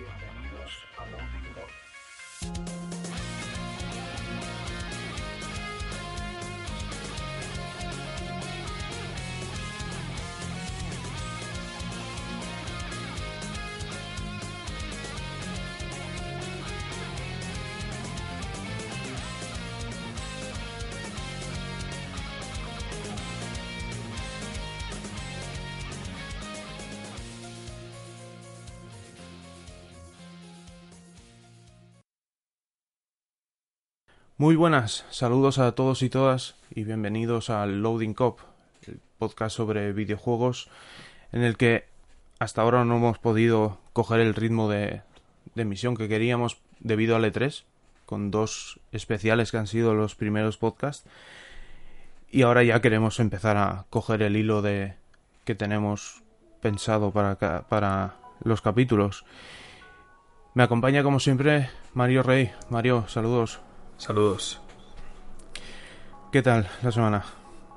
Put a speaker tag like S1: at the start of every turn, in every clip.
S1: Bienvenidos a Loading Dock.
S2: Muy buenas, saludos a todos y todas y bienvenidos al Loading Cop, el podcast sobre videojuegos en el que hasta ahora no hemos podido coger el ritmo de, emisión que queríamos debido al E3, con dos especiales que han sido los primeros podcasts y ahora ya queremos empezar a coger el hilo de que tenemos pensado para, para los capítulos. Me acompaña como siempre Mario Rey. Mario, saludos.
S3: Saludos.
S2: ¿Qué tal la semana?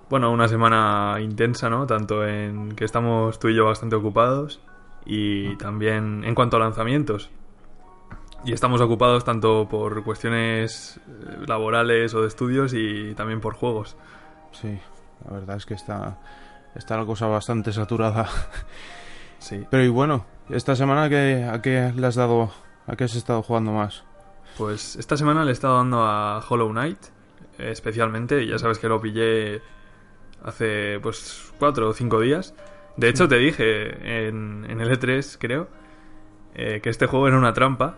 S3: Bueno, una semana intensa, ¿no? Tanto en que estamos tú y yo bastante ocupados y también en cuanto a lanzamientos. Y estamos ocupados tanto por cuestiones eh, laborales o de estudios y también por juegos.
S2: Sí, la verdad es que está, está la cosa bastante saturada.
S3: Sí.
S2: Pero y bueno, esta semana ¿qué- ¿a qué le has dado? ¿A qué has estado jugando más?
S3: Pues esta semana le he estado dando a Hollow Knight, eh, especialmente, y ya sabes que lo pillé hace pues cuatro o cinco días. De hecho, te dije en, en el E3, creo, eh, que este juego era una trampa,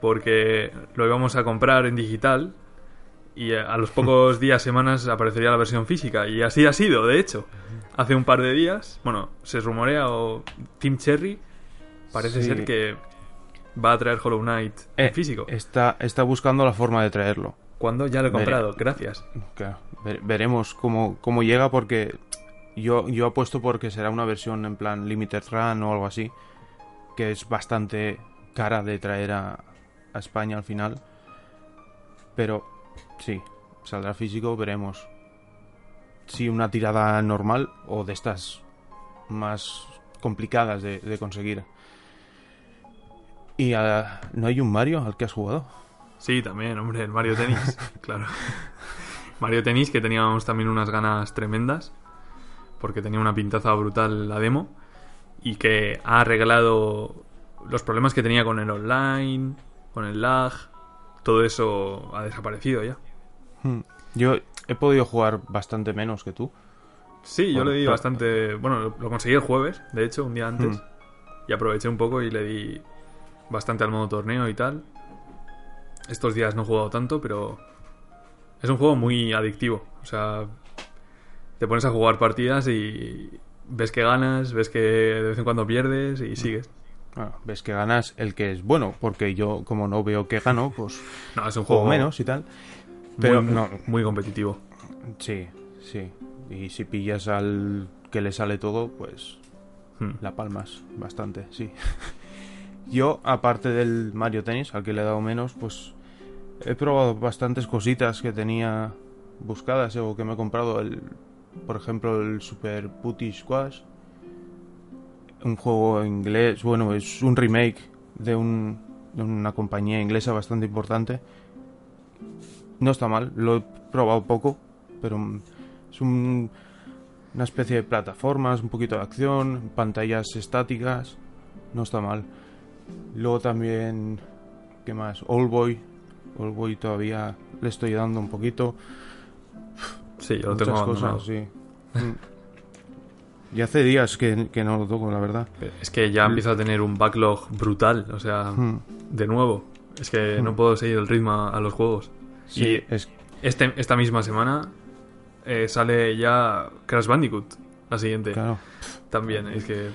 S3: porque lo íbamos a comprar en digital y a a los pocos días, semanas, aparecería la versión física. Y así ha sido, de hecho. Hace un par de días, bueno, se rumorea o Team Cherry parece
S2: Sí.
S3: ser que va a traer Hollow Knight en
S2: Eh,
S3: físico.
S2: Está, está buscando la forma de traerlo.
S3: Cuando ya lo he comprado, gracias.
S2: Claro, veremos cómo, cómo llega porque yo, yo apuesto porque será una versión en plan Limited Run o algo así, que es bastante cara de traer a, a España al final. Pero sí, saldrá físico, veremos si una tirada normal o de estas más complicadas de, de conseguir. ¿Y ah, no hay un Mario al que has jugado?
S3: Sí, también, hombre, el Mario Tennis, claro. Mario Tennis, que teníamos también unas ganas tremendas, porque tenía una pintaza brutal la demo, y que ha arreglado los problemas que tenía con el online, con el lag, todo eso ha desaparecido ya.
S2: Hmm. Yo he podido jugar bastante menos que tú.
S3: Sí, yo
S2: Bueno,
S3: le di bastante... Bueno, lo, lo conseguí el jueves, de hecho, un día antes,
S2: Mm.
S3: y aproveché un poco y le di bastante al modo torneo y tal. Estos días no he jugado tanto, pero es un juego muy adictivo. O sea, te pones a jugar partidas y ves que ganas, ves que de vez en cuando pierdes y sigues.
S2: Bueno, ves que ganas el que es bueno, porque yo como no veo que gano, pues
S3: No, es un
S2: juego
S3: juego
S2: menos y tal. Pero
S3: muy,
S2: no,
S3: muy competitivo.
S2: sí, sí. Y si pillas al que le sale todo, pues
S3: Hmm.
S2: la palmas bastante, sí. Yo, aparte del Mario Tennis, al que le he dado menos, pues he probado bastantes cositas que tenía buscadas eh, o que me he comprado. El, por ejemplo, el Super Putty Squash. Un juego inglés, bueno, es un remake de, un, de una compañía inglesa bastante importante. No está mal, lo he probado poco, pero es un- una especie de plataformas, un poquito de acción, pantallas estáticas, no está mal. Luego también, ¿qué más? Oldboy, Oldboy todavía le estoy dando un poquito.
S3: Sí, yo lo
S2: Muchas
S3: tengo
S2: cosas, sí. Mm. Y hace días que, que no lo toco, la verdad.
S3: Es que ya empiezo a tener un backlog brutal. O sea,
S2: Mm.
S3: de nuevo. Es que no
S2: Mm.
S3: puedo seguir el ritmo a, a los juegos.
S2: Sí,
S3: Y
S2: es
S3: este, esta misma semana eh, sale ya Crash Bandicoot, la siguiente.
S2: claro.
S3: También, es que...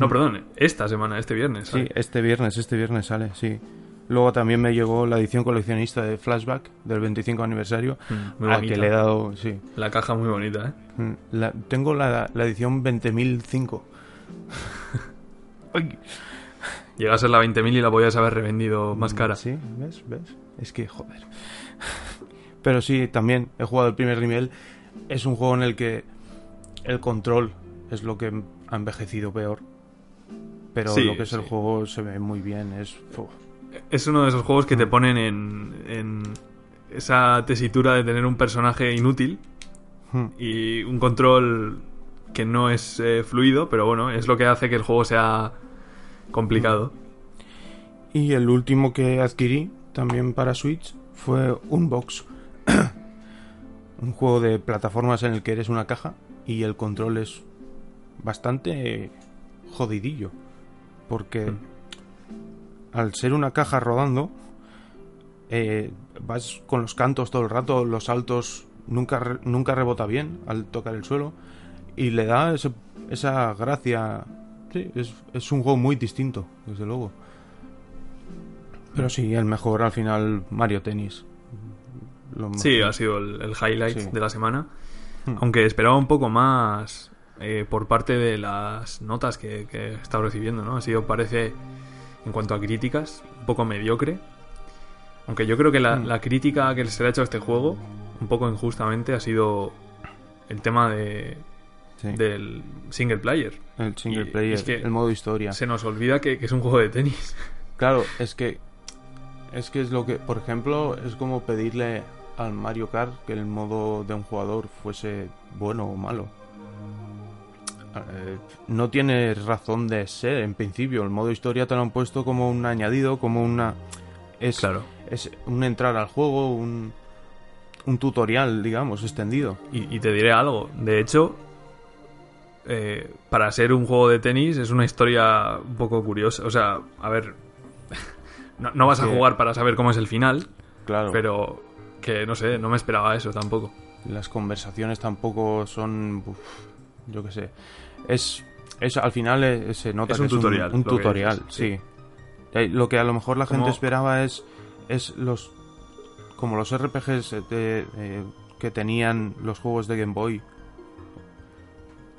S3: No, perdón, esta semana, este viernes.
S2: Sí,
S3: sale.
S2: este viernes, este viernes sale, sí. Luego también me llegó la edición coleccionista de Flashback del 25 aniversario,
S3: Mm, muy
S2: a que le he dado, sí.
S3: La caja muy bonita, ¿eh?
S2: Mm, la- tengo la, la edición 20.005. Ay.
S3: Llega a ser la 20.000 y la podías haber revendido más cara.
S2: Sí, ¿ves? ¿Ves? Es que, joder. Pero sí, también he jugado el primer nivel. Es un juego en el que el control es lo que ha envejecido peor. Pero
S3: Sí,
S2: lo que es el juego se ve muy bien. Es.
S3: Es uno de esos juegos que te ponen en, en esa tesitura de tener un personaje inútil
S2: hmm.
S3: y un control que no es eh, fluido, pero bueno, es lo que hace que el juego sea complicado.
S2: Y el último que adquirí, también para Switch, fue Unbox. un juego de plataformas en el que eres una caja y el control es bastante jodidillo. Porque al ser una caja rodando, eh, vas con los cantos todo el rato, los saltos nunca, re- nunca rebota bien al tocar el suelo y le da ese- esa gracia. Sí, es, es un juego muy distinto, desde luego. Pero sí, el mejor al final Mario Tennis. Lo
S3: Sí, ha sido el, el highlight
S2: Sí.
S3: de la semana.
S2: Hmm.
S3: Aunque esperaba un poco más eh, por parte de las notas que, que he estado recibiendo, ¿no? Ha sido, parece, en cuanto a críticas, un poco mediocre. Aunque yo creo que la,
S2: Hmm.
S3: la crítica que se le ha hecho a este juego, un poco injustamente, ha sido el tema de,
S2: Sí,
S3: del single player.
S2: el single
S3: y-
S2: player,
S3: es que
S2: el modo historia.
S3: Se nos olvida que, que es un juego de tenis.
S2: Claro, es que es que es lo que, por ejemplo, es como pedirle al Mario Kart que el modo de un jugador fuese bueno o malo. Eh, no tiene razón de ser en principio. El modo historia te lo han puesto como un añadido, como una es
S3: Claro.
S2: es un entrar al juego, un un tutorial, digamos, extendido.
S3: Y, y te diré algo. De hecho, eh, para ser un juego de tenis es una historia un poco curiosa. O sea, a ver, no, no vas a jugar para saber cómo es el final,
S2: Claro.
S3: pero que no sé, no me esperaba eso tampoco.
S2: Las conversaciones tampoco son. uf, yo qué sé. Es. es al final eh, se nota
S3: Es
S2: que
S3: un
S2: es
S3: tutorial,
S2: Un, tutorial, sí.
S3: sí.
S2: Eh, Lo que a lo mejor la gente esperaba es. Es los. Como los RPGs de- eh, que tenían los juegos de Game Boy.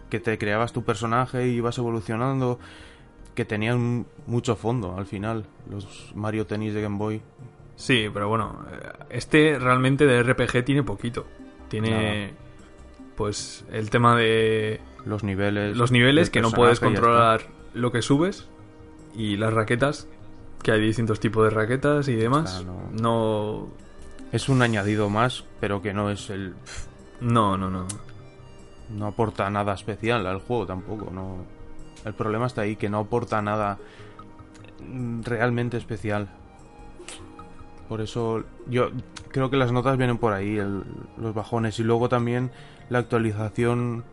S2: Que te creabas tu personaje y ibas evolucionando. Que tenían mucho fondo al final. Los Mario Tennis de Game Boy.
S3: Sí, pero bueno, eh, este realmente de RPG tiene poquito. Tiene, pues, el tema de
S2: Los niveles.
S3: los niveles que no puedes controlar lo que subes y las raquetas, que hay distintos tipos de raquetas y demás.
S2: Claro.
S3: No,
S2: Es un añadido más, pero que no es el.
S3: no, no, no.
S2: No aporta nada especial al juego tampoco. No. El problema está ahí, que no aporta nada realmente especial. Por eso yo creo que las notas vienen por ahí, el- los bajones. Y luego también la actualización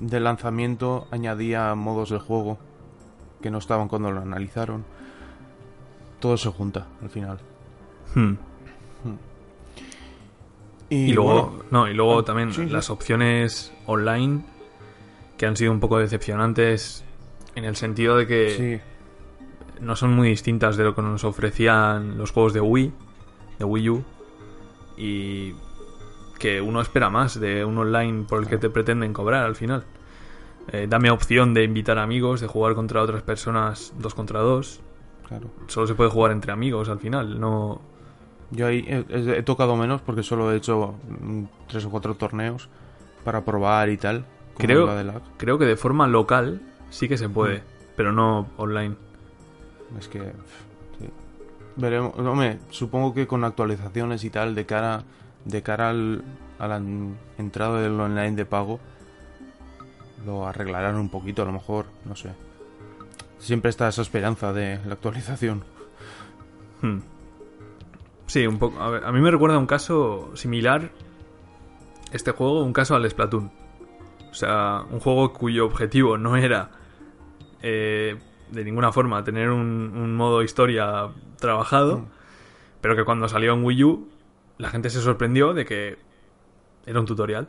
S2: de lanzamiento añadía modos del juego que no estaban cuando lo analizaron. Todo se junta al final.
S3: Hmm.
S2: Y,
S3: Y, luego,
S2: bueno,
S3: no, y luego
S2: ah,
S3: también
S2: sí, sí.
S3: las opciones online que han sido un poco decepcionantes en el sentido de que
S2: sí,
S3: no son muy distintas de lo que nos ofrecían los juegos de Wii, de Wii U, y que uno espera más de un online por el que te pretenden cobrar al final. Eh, dame opción de invitar amigos, de jugar contra otras personas dos contra dos.
S2: claro.
S3: Solo se puede jugar entre amigos al final, no...
S2: Yo ahí he, tocado menos porque solo he hecho mm, tres o cuatro torneos para probar y tal.
S3: Creo-. Creo que de forma local sí que se puede,
S2: Mm.
S3: pero no online.
S2: Es que. Veremos. Hombre, supongo que con actualizaciones y tal, de cara, de cara al, a la en- entrada del online de pago, lo arreglarán un poquito, a lo mejor, no sé. Siempre está esa esperanza de la actualización.
S3: Hmm. Sí, un poco. A mí me recuerda un caso similar. Este juego, un caso al Splatoon. O sea, un juego cuyo objetivo no era eh, de ninguna forma tener un, un modo historia trabajado,
S2: Mm.
S3: pero que cuando salió en Wii U, la gente se sorprendió de que era un tutorial.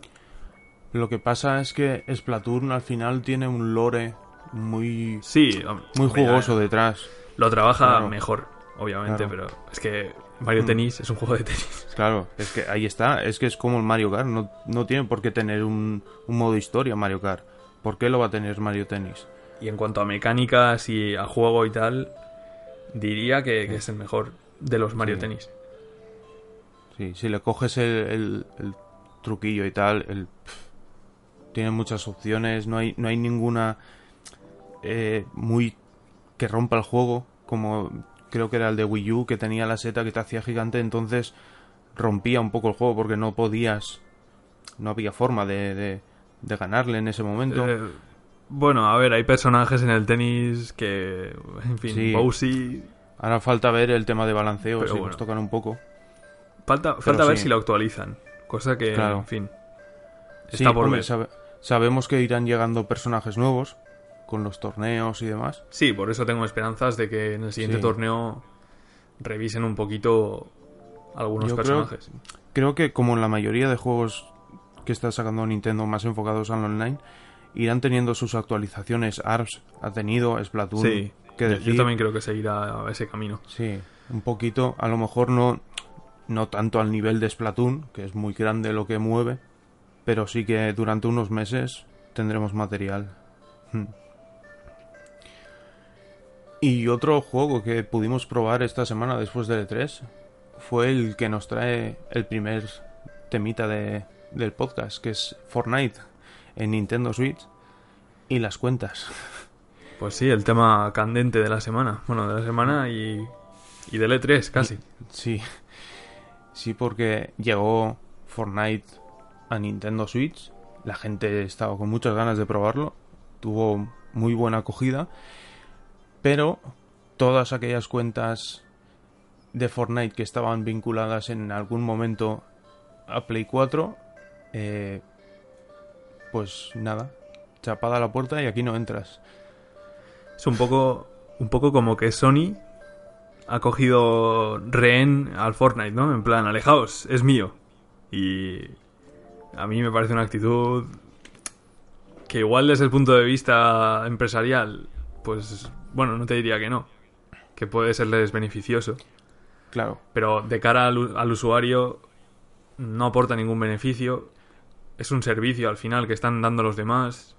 S2: Lo que pasa es que Splatoon al final tiene un lore muy,
S3: Sí, hombre,
S2: muy
S3: hombre,
S2: jugoso detrás.
S3: Lo trabaja
S2: Claro.
S3: mejor, obviamente,
S2: Claro.
S3: pero es que Mario
S2: Mm.
S3: Tennis es un juego de tenis.
S2: Claro, es que ahí está, es que es como el Mario Kart, no, no tiene por qué tener un, un modo historia Mario Kart. ¿Por qué lo va a tener Mario Tennis?
S3: Y en cuanto a mecánicas y a juego y tal, diría que, que es el mejor de los Mario
S2: Sí.
S3: Tennis.
S2: Sí, si le coges el, el- el truquillo y tal, el, tiene muchas opciones, no hay, no hay ninguna eh, muy que rompa el juego, como creo que era el de Wii U, que tenía la seta que te hacía gigante, entonces rompía un poco el juego porque no podías, no había forma de, de, de ganarle en ese momento.
S3: Eh, bueno, a ver, hay personajes en el tenis que, en fin,
S2: Sí.
S3: Bowsy...
S2: Ahora falta ver el tema de balanceo,
S3: Pero
S2: si
S3: bueno.
S2: nos tocan un poco.
S3: Falta, falta ver
S2: sí.
S3: si lo actualizan. Cosa que,
S2: Claro.
S3: en fin,
S2: Sí,
S3: está por ver.
S2: sabe- sabemos que irán llegando personajes nuevos con los torneos y demás.
S3: Sí, por eso tengo esperanzas de que en el siguiente torneo revisen un poquito algunos
S2: Yo creo-
S3: personajes.
S2: Creo que como en la mayoría de juegos que está sacando Nintendo más enfocados al online, irán teniendo sus actualizaciones. ARPS ha tenido, Splatoon,
S3: Sí,
S2: que
S3: yo-
S2: decir.
S3: yo también creo que seguirá ese camino.
S2: Sí, un poquito, a lo mejor no, no tanto al nivel de Splatoon, que es muy grande lo que mueve, pero sí que durante unos meses tendremos material. Hmm. Y otro juego que pudimos probar esta semana después del E3 fue el que nos trae el primer temita de, del podcast, que es Fortnite en Nintendo Switch y las cuentas.
S3: Pues sí, el tema candente de la semana. Bueno, de la semana y, y del E3 casi.
S2: Sí, sí, porque llegó Fortnite a Nintendo Switch. La gente estaba con muchas ganas de probarlo. Tuvo muy buena acogida. Pero todas aquellas cuentas de Fortnite que estaban vinculadas en algún momento a Play 4, eh, pues nada, chapada la puerta y aquí no entras.
S3: Es un poco, un poco como que Sony ha cogido rehén al Fortnite, ¿no? En plan, alejaos, es mío. Y a mí me parece una actitud que igual desde el punto de vista empresarial, pues bueno, no te diría que no, que puede serles beneficioso.
S2: Claro,
S3: Pero de cara al, al usuario no aporta ningún beneficio. Es un servicio al final que están dando los demás.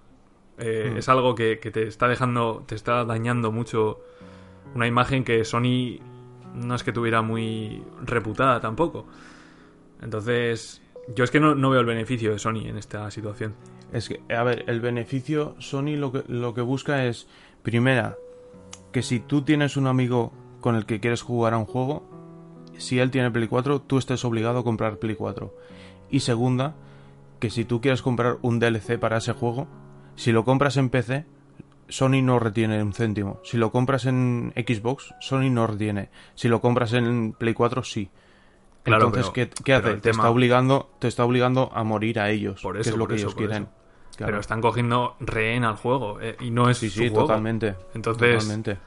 S3: Eh,
S2: Mm.
S3: Es algo que, que te está dejando, te está dañando mucho una imagen que Sony no es que tuviera muy reputada tampoco. Entonces, yo es que no, no veo el beneficio de Sony en esta situación.
S2: Es que, a ver, el beneficio, Sony lo que, lo que busca es, primera, que si tú tienes un amigo con el que quieres jugar a un juego, si él tiene Play 4, tú estés obligado a comprar Play 4. Y segunda, que si tú quieres comprar un DLC para ese juego, si lo compras en PC, Sony no retiene un céntimo. Si lo compras en Xbox, Sony no retiene. Si lo compras en Play 4, sí.
S3: Claro,
S2: Entonces,
S3: pero-
S2: ¿qué, qué hace?
S3: el
S2: Te
S3: tema-
S2: está obligando, te está obligando a morir a ellos,
S3: Por
S2: que
S3: eso,
S2: es lo que
S3: eso,
S2: ellos quieren. Claro.
S3: Pero están cogiendo rehén al juego eh, y no es
S2: Sí,
S3: su
S2: sí,
S3: juego.
S2: totalmente.
S3: Entonces,
S2: totalmente.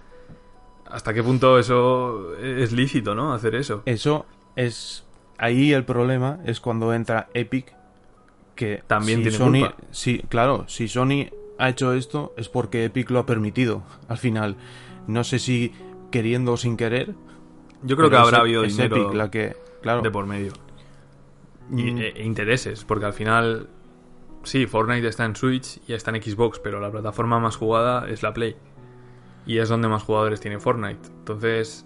S3: ¿hasta qué punto eso es lícito, no? Hacer eso.
S2: Eso es. Ahí el problema es cuando entra Epic. Que
S3: También
S2: si
S3: tiene
S2: Sony,
S3: culpa.
S2: Sí, claro, si Sony ha hecho esto es porque Epic lo ha permitido. Al final, no sé si queriendo o sin querer.
S3: Yo creo que habrá
S2: es-
S3: habido
S2: es
S3: dinero
S2: Epic la que. Claro.
S3: de por medio. Y,
S2: Mm,
S3: e, e intereses, porque al final, sí, Fortnite está en Switch y está en Xbox, pero la plataforma más jugada es la Play. Y es donde más jugadores tiene Fortnite. Entonces,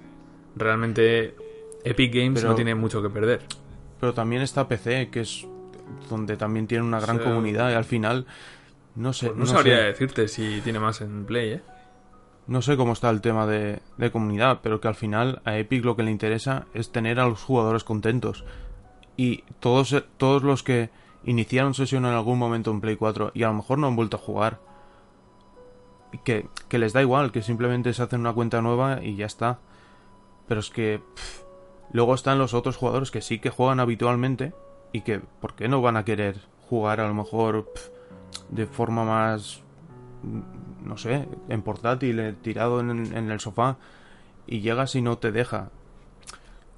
S3: realmente, Epic Games
S2: Pero-
S3: no tiene mucho que perder.
S2: Pero también está PC, que es donde también tiene una gran comunidad. Y al final. No sé.
S3: Pues no,
S2: no
S3: sabría
S2: sé.
S3: decirte si tiene más en Play, ¿eh?
S2: No sé cómo está el tema de, de comunidad, pero que al final a Epic lo que le interesa es tener a los jugadores contentos. Y todos, todos los que iniciaron sesión en algún momento en Play 4 y a lo mejor no han vuelto a jugar, que, que les da igual, que simplemente se hacen una cuenta nueva y ya está. Pero es que pff, luego están los otros jugadores que sí que juegan habitualmente y que, ¿por qué no van a querer jugar a lo mejor pff, de forma más no sé, en portátil, eh, tirado en, en el sofá y llegas y no te deja.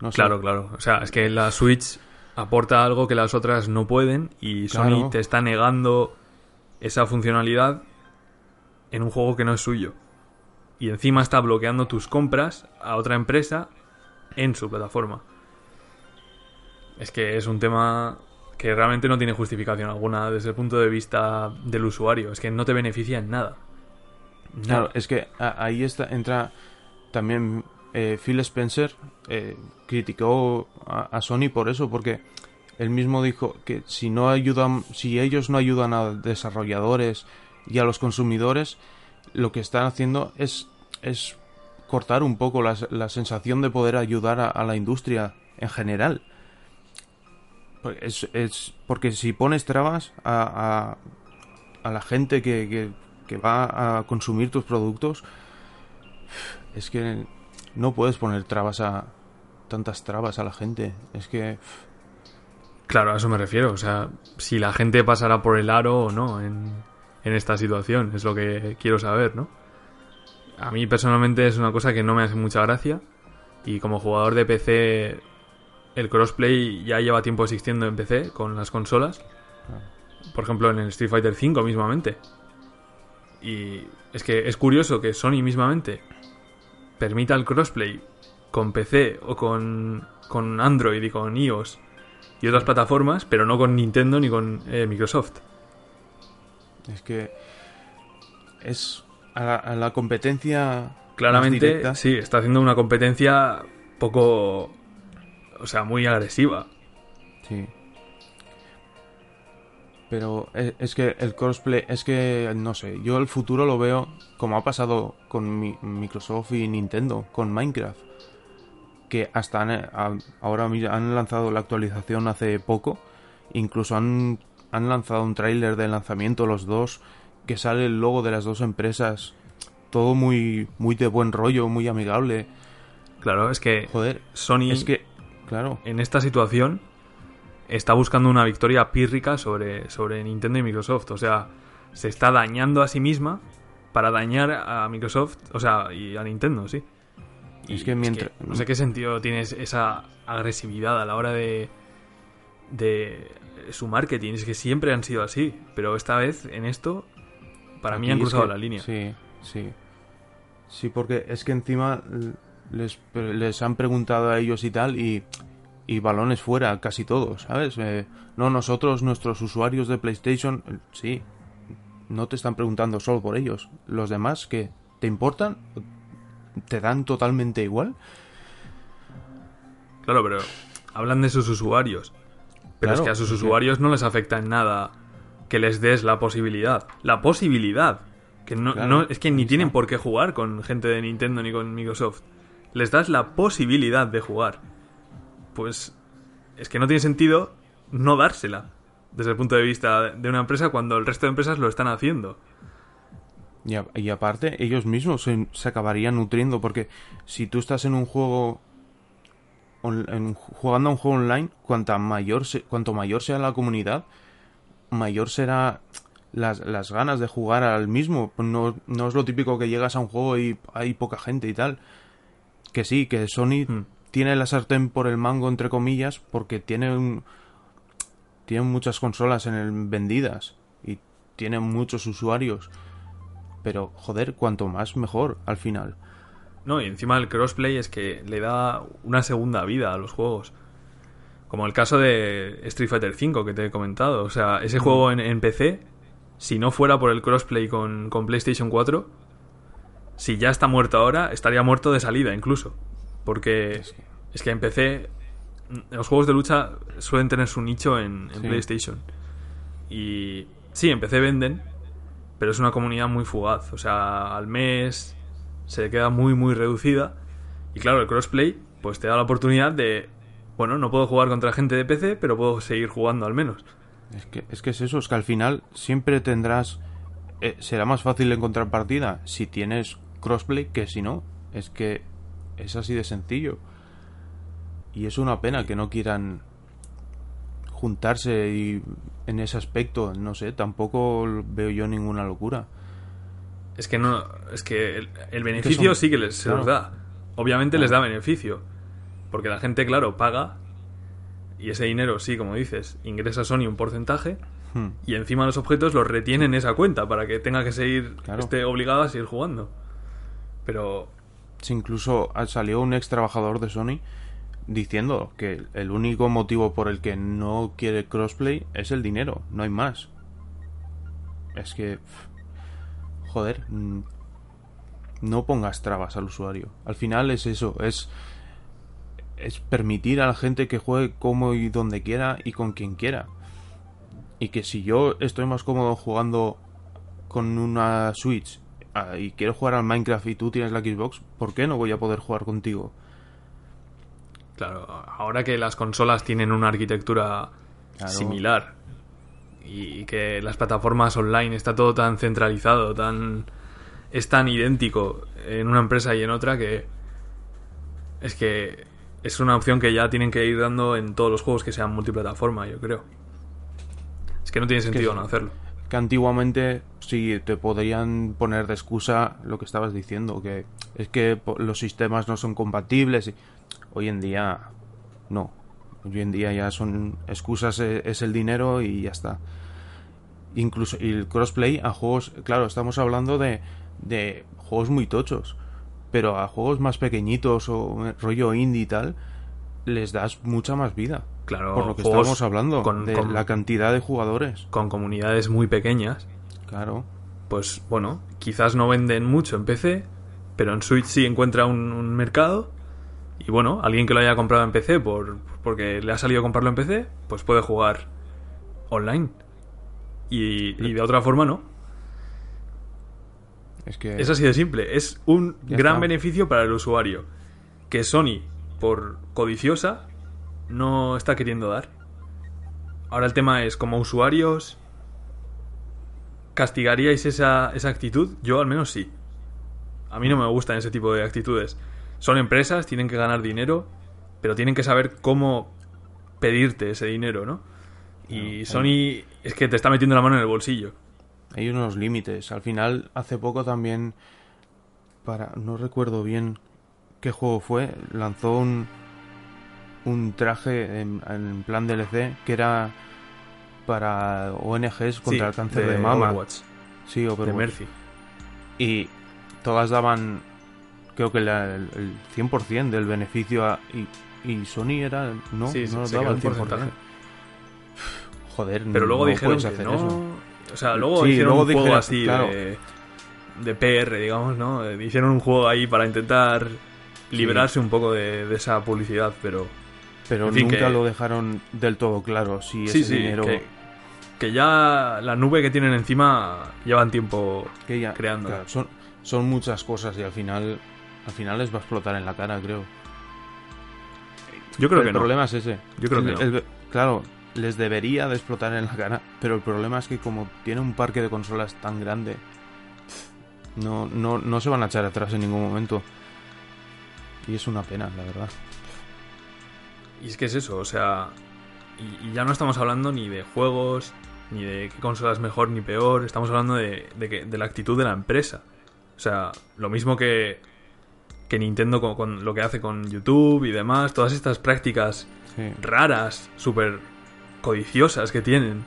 S2: No sé.
S3: Claro, claro. O sea, es que la Switch aporta algo que las otras no pueden y Sony te está negando esa funcionalidad en un juego que no es suyo. Y encima está bloqueando tus compras a otra empresa en su plataforma. Es que es un tema que realmente no tiene justificación alguna desde el punto de vista del usuario. Es que no te beneficia en nada.
S2: Claro, es que ahí está, entra también eh, Phil Spencer eh, criticó a, Sony por eso, porque él mismo dijo que si no ayudan, si ellos no ayudan a desarrolladores y a los consumidores, lo que están haciendo es es cortar un poco la, la sensación de poder ayudar a la industria en general. Pues Es, es porque si pones trabas a, a, a la gente que, que, va a consumir tus productos, es que no puedes poner trabas a tantas trabas a la gente. Es que
S3: Claro, a eso me refiero. O sea, si la gente pasará por el aro o no en, en esta situación, es lo que quiero saber, ¿no? A mí personalmente es una cosa que no me hace mucha gracia. Y como jugador de PC, el crossplay ya lleva tiempo existiendo en PC con las consolas. Por ejemplo, en el Street Fighter V mismamente. Y es que es curioso que Sony mismamente permita el crossplay con PC o con, con Android y con iOS y otras plataformas, pero no con Nintendo ni con eh, Microsoft.
S2: es que es a la, a la competencia
S3: Claramente, sí, está haciendo una competencia poco. O sea, muy agresiva.
S2: Sí. Pero e- es que el crossplay, es que no sé, yo el futuro lo veo como ha pasado con mi- Microsoft y Nintendo, con Minecraft. Que hasta han- a- ahora han lanzado la actualización hace poco, incluso han, han lanzado un tráiler de lanzamiento los dos, que sale el logo de las dos empresas, todo muy, muy de buen rollo, muy amigable.
S3: Claro, es que
S2: Joder,
S3: Sony
S2: es que, claro,
S3: en esta situación está buscando una victoria pírrica sobre, sobre Nintendo y Microsoft. O sea, se está dañando a sí misma para dañar a Microsoft, o sea, y a Nintendo, sí. Y
S2: Es que mientras-
S3: no sé qué sentido tiene esa agresividad a la hora de, de su marketing. Es que siempre han sido así, pero esta vez en esto, para mí han
S2: es
S3: cruzado
S2: que-
S3: la línea.
S2: Sí, sí. Sí, porque es que encima les, les han preguntado a ellos y tal y, y balones fuera, casi todos, ¿sabes? Eh, no, nosotros, nuestros usuarios de PlayStation, eh, sí, no te están preguntando solo por ellos. Los demás, que ¿Te importan? ¿Te dan totalmente igual?
S3: Claro, pero hablan de sus usuarios. Pero
S2: Claro,
S3: es que a sus usuarios no les afecta en nada que les des la posibilidad. La posibilidad. Que no,
S2: Claro,
S3: no- es que ni tienen por qué jugar con gente de Nintendo ni con Microsoft. Les das la posibilidad de jugar. Pues es que no tiene sentido no dársela desde el punto de vista de una empresa cuando el resto de empresas lo están haciendo.
S2: Y, a- y aparte, ellos mismos se, se acabarían nutriendo, porque si tú estás en un juego. on- en- jugando a un juego online, cuanta mayor se- cuanto mayor sea la comunidad, mayor será las, las ganas de jugar al mismo. No, no es lo típico que llegas a un juego y hay poca gente y tal. Que sí, que Sony
S3: Hmm.
S2: Tiene la sartén por el mango, entre comillas, porque tiene un, tiene muchas consolas en el, vendidas y tiene muchos usuarios. Pero, joder, cuanto más mejor al final.
S3: No, y encima el crossplay es que le da una segunda vida a los juegos. Como el caso de Street Fighter V que te he comentado. O sea, ese juego en, en PC, si no fuera por el crossplay con, con PlayStation 4, si ya está muerto ahora, estaría muerto de salida incluso. Porque
S2: Es que-
S3: es que en PC los juegos de lucha suelen tener su nicho en, en
S2: Sí.
S3: PlayStation. Y sí, en PC venden, pero es una comunidad muy fugaz. O sea, al mes se queda muy, muy reducida. Y claro, el crossplay, pues te da la oportunidad de. Bueno, no puedo jugar contra gente de PC, pero puedo seguir jugando al menos.
S2: Es que, es que es eso, es que al final siempre tendrás... eh, será más fácil encontrar partida si tienes crossplay que si no. Es que es así de sencillo. Y es una pena que no quieran juntarse y en ese aspecto, no sé, tampoco veo yo ninguna locura.
S3: Es que no. Es que el, el beneficio
S2: son-
S3: sí que les, se los da. Obviamente les da beneficio. Porque la gente, claro, paga. Y ese dinero, sí, como dices, ingresa a Sony un porcentaje.
S2: Hmm.
S3: Y encima los objetos los retiene en esa cuenta para que tenga que seguir.
S2: Claro.
S3: esté obligado a seguir jugando. Pero.
S2: Incluso salió un ex trabajador de Sony diciendo que el único motivo por el que no quiere crossplay es el dinero, no hay más. Es que, joder, mm, no pongas trabas al usuario. Al final es eso, es es permitir a la gente que juegue como y donde quiera y con quien quiera. Y que si yo estoy más cómodo jugando con una Switch ah, y quiero jugar al Minecraft y tú tienes la Xbox, ¿por qué no voy a poder jugar contigo?
S3: Claro, ahora que las consolas tienen una arquitectura
S2: Claro.
S3: similar y que las plataformas online está todo tan centralizado, tan es tan idéntico en una empresa y en otra que es que es una opción que ya tienen que ir dando en todos los juegos que sean multiplataforma, yo creo. Es que no tiene sentido
S2: sí.
S3: no hacerlo.
S2: Que antiguamente sí te podrían poner de excusa lo que estabas diciendo, que es que los sistemas no son compatibles. y- Hoy en día no. Hoy en día ya son excusas, eh, es el dinero y ya está. Incluso el crossplay a juegos, claro, estamos hablando de, de juegos muy tochos, pero a juegos más pequeñitos o eh, rollo indie y tal, les das mucha más vida.
S3: Claro,
S2: Por lo que estábamos hablando,
S3: con-
S2: de
S3: con-
S2: la cantidad de jugadores.
S3: Con comunidades muy pequeñas,
S2: Claro.
S3: pues bueno, quizás no venden mucho en PC, pero en Switch sí encuentra un, un mercado. Y bueno, alguien que lo haya comprado en PC por, porque le ha salido comprarlo en PC, pues puede jugar online. Y, y de otra forma no.
S2: Es que
S3: Es así de simple. Es un
S2: Ya
S3: gran
S2: está.
S3: beneficio para el usuario. Que Sony, por codiciosa, no está queriendo dar. Ahora el tema es, como usuarios, ¿castigaríais esa, esa actitud? Yo al menos sí. A mí no me gustan ese tipo de actitudes. Son empresas, tienen que ganar dinero, pero tienen que saber cómo pedirte ese dinero, ¿no? Y Sony es que te está metiendo la mano en el bolsillo.
S2: hay unos límites. Al final, hace poco también, para no recuerdo bien qué juego fue, lanzó un, un traje en, en plan DLC que era para ONGs contra
S3: Sí,
S2: el cáncer de, mama.
S3: Overwatch,
S2: Sí,
S3: de
S2: Overwatch.
S3: Mercy.
S2: Y todas daban, creo que la- el, el 100% del beneficio a, y, y Sony era, no,
S3: Sí,
S2: no
S3: se
S2: daba el
S3: un
S2: 100%.
S3: porcentaje.
S2: Joder,
S3: Pero luego
S2: no
S3: dijeron que
S2: hacer
S3: no.
S2: eso.
S3: O sea, luego
S2: Sí,
S3: hicieron
S2: luego
S3: un juego así
S2: claro.
S3: de, de PR, digamos, ¿no? Eh, Hicieron un juego ahí para intentar liberarse un poco de, de esa publicidad, pero
S2: Pero
S3: En fin,
S2: nunca
S3: que-
S2: lo dejaron del todo claro si
S3: sí,
S2: ese
S3: sí,
S2: dinero
S3: que, que ya la nube que tienen encima llevan tiempo
S2: que ya
S3: creando.
S2: claro, son son muchas cosas y al final al final les va a explotar en la cara creo
S3: Yo creo
S2: el
S3: que no.
S2: problema es ese
S3: Yo creo
S2: El-
S3: que no.
S2: el- claro les debería de explotar en la cara pero el problema es que como tiene un parque de consolas tan grande no no no se van a echar atrás en ningún momento y es una pena la verdad
S3: Y es que es eso, o sea, y, y ya no estamos hablando ni de juegos, ni de qué consola es mejor ni peor, estamos hablando de, de, que- de la actitud de la empresa. O sea, lo mismo que, que Nintendo con, con lo que hace con YouTube y demás, todas estas prácticas
S2: sí
S3: raras, súper codiciosas que tienen,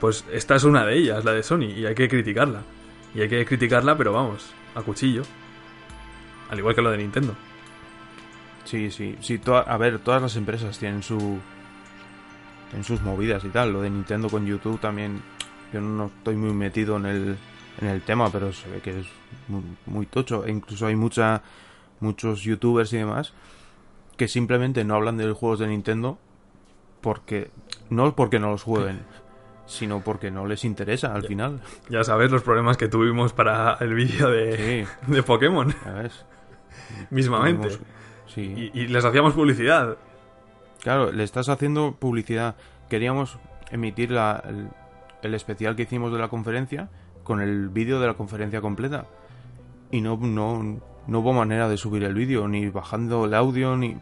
S3: pues esta es una de ellas, la de Sony, y hay que criticarla. Y hay que criticarla, pero vamos, a cuchillo. Al igual que lo de Nintendo.
S2: Sí, sí, sí. a ver, todas las empresas tienen su. en sus movidas y tal. Lo de Nintendo con YouTube también. Yo no estoy muy metido en el, en el tema, pero se ve que es muy, muy tocho. E incluso hay mucha, muchos youtubers y demás que simplemente no hablan de los juegos de Nintendo porque. No porque no los jueguen, sino porque no les interesa al final.
S3: Ya sabes los problemas que tuvimos para el vídeo de,
S2: Sí,
S3: de Pokémon,
S2: ya ves.
S3: mismamente.
S2: Tuvimos- Sí.
S3: Y, y les hacíamos publicidad.
S2: Claro, le estás haciendo publicidad. Queríamos emitir la- el, el especial que hicimos de la conferencia con el vídeo de la conferencia completa. Y no, no, no hubo manera de subir el vídeo, ni bajando el audio, ni...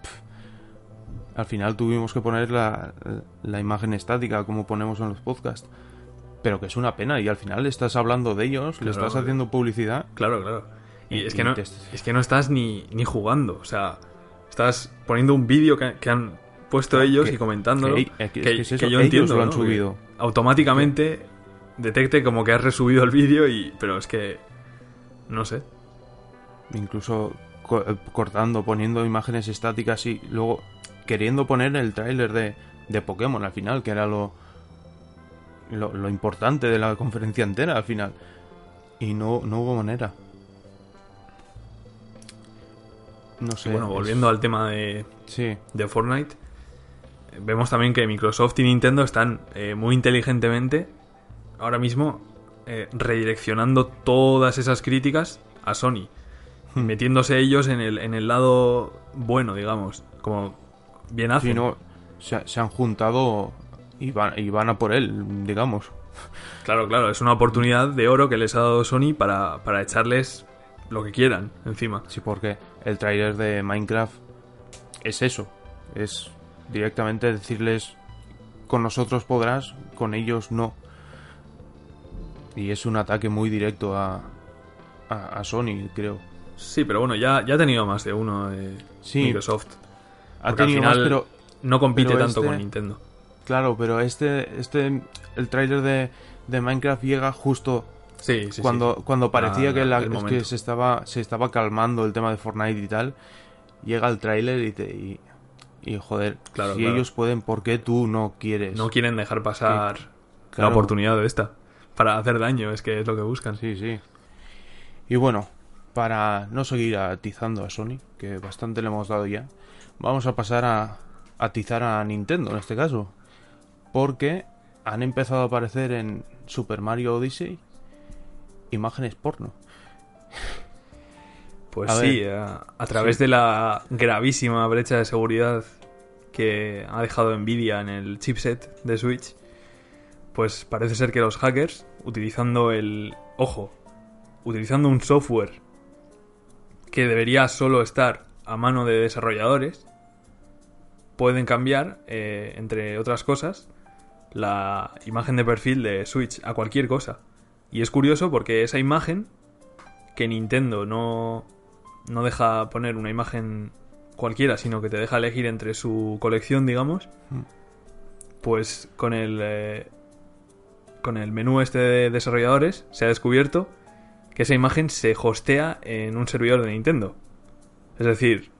S2: Al final tuvimos que poner la, la imagen estática como ponemos en los podcasts. Pero que es una pena y al final le estás hablando de ellos, le estás haciendo publicidad.
S3: Claro, claro. Y
S2: Y-
S3: es que no,
S2: te-
S3: es que no estás ni, ni jugando. O sea, estás poniendo un vídeo que, que han puesto ellos
S2: que-
S3: y comentándolo.
S2: que-
S3: Que,
S2: es que- es eso,
S3: yo
S2: ellos
S3: entiendo.
S2: lo han subido.
S3: Automáticamente detecte como que has resubido el vídeo y. Pero es que. No sé.
S2: incluso co- eh, cortando, poniendo imágenes estáticas y luego queriendo poner el tráiler de, de Pokémon al final, que era lo, lo, lo importante de la conferencia entera al final. Y no, no hubo manera. No sé.
S3: Y bueno,
S2: es-
S3: volviendo al tema de,
S2: Sí,
S3: de Fortnite, eh, vemos también que Microsoft y Nintendo están eh, muy inteligentemente ahora mismo eh, redireccionando todas esas críticas a Sony.
S2: Hmm.
S3: Metiéndose ellos en el, en el lado bueno, digamos. Como bien hacen.
S2: Sí, no, se, se han juntado y van, y van a por él, digamos.
S3: Claro, claro, es una oportunidad de oro que les ha dado Sony para, para echarles lo que quieran encima.
S2: Sí, porque el trailer de Minecraft es eso. Es directamente decirles con nosotros podrás, con ellos no. Y es un ataque muy directo a, a, a Sony, creo.
S3: Sí, pero bueno, ya, ya ha tenido más de uno eh,
S2: Sí.
S3: Microsoft.
S2: Ha
S3: Porque al
S2: tenido
S3: final
S2: más, pero
S3: no compite
S2: pero
S3: tanto
S2: este-
S3: con Nintendo.
S2: claro, pero este, este, el tráiler de, de Minecraft llega justo
S3: Sí, sí,
S2: cuando,
S3: sí.
S2: cuando parecía
S3: Ah,
S2: que, la-
S3: el
S2: es que se estaba, se estaba calmando el tema de Fortnite y tal, llega el tráiler y te y, y, joder,
S3: Claro,
S2: si
S3: claro.
S2: ellos pueden, ¿por qué tú no quieres?
S3: No quieren dejar pasar la
S2: Claro.
S3: oportunidad de esta. Para hacer daño, es que es lo que buscan.
S2: Sí, sí. Y bueno, para no seguir atizando a Sony, que bastante le hemos dado ya, vamos a pasar a atizar a Nintendo en este caso. Porque han empezado a aparecer en Super Mario Odyssey imágenes porno.
S3: Pues
S2: A
S3: sí,
S2: ver.
S3: a, a través
S2: Sí.
S3: de la gravísima brecha de seguridad que ha dejado Nvidia en el chipset de Switch, pues parece ser que los hackers, utilizando el... Ojo, utilizando un software que debería solo estar a mano de desarrolladores, pueden cambiar, eh, entre otras cosas, la imagen de perfil de Switch a cualquier cosa. Y es curioso porque esa imagen que Nintendo no, no deja poner una imagen cualquiera, sino que te deja elegir entre su colección, digamos,
S2: Mm.
S3: pues con el eh, con el menú este de desarrolladores se ha descubierto que esa imagen se hostea en un servidor de Nintendo. Es decir,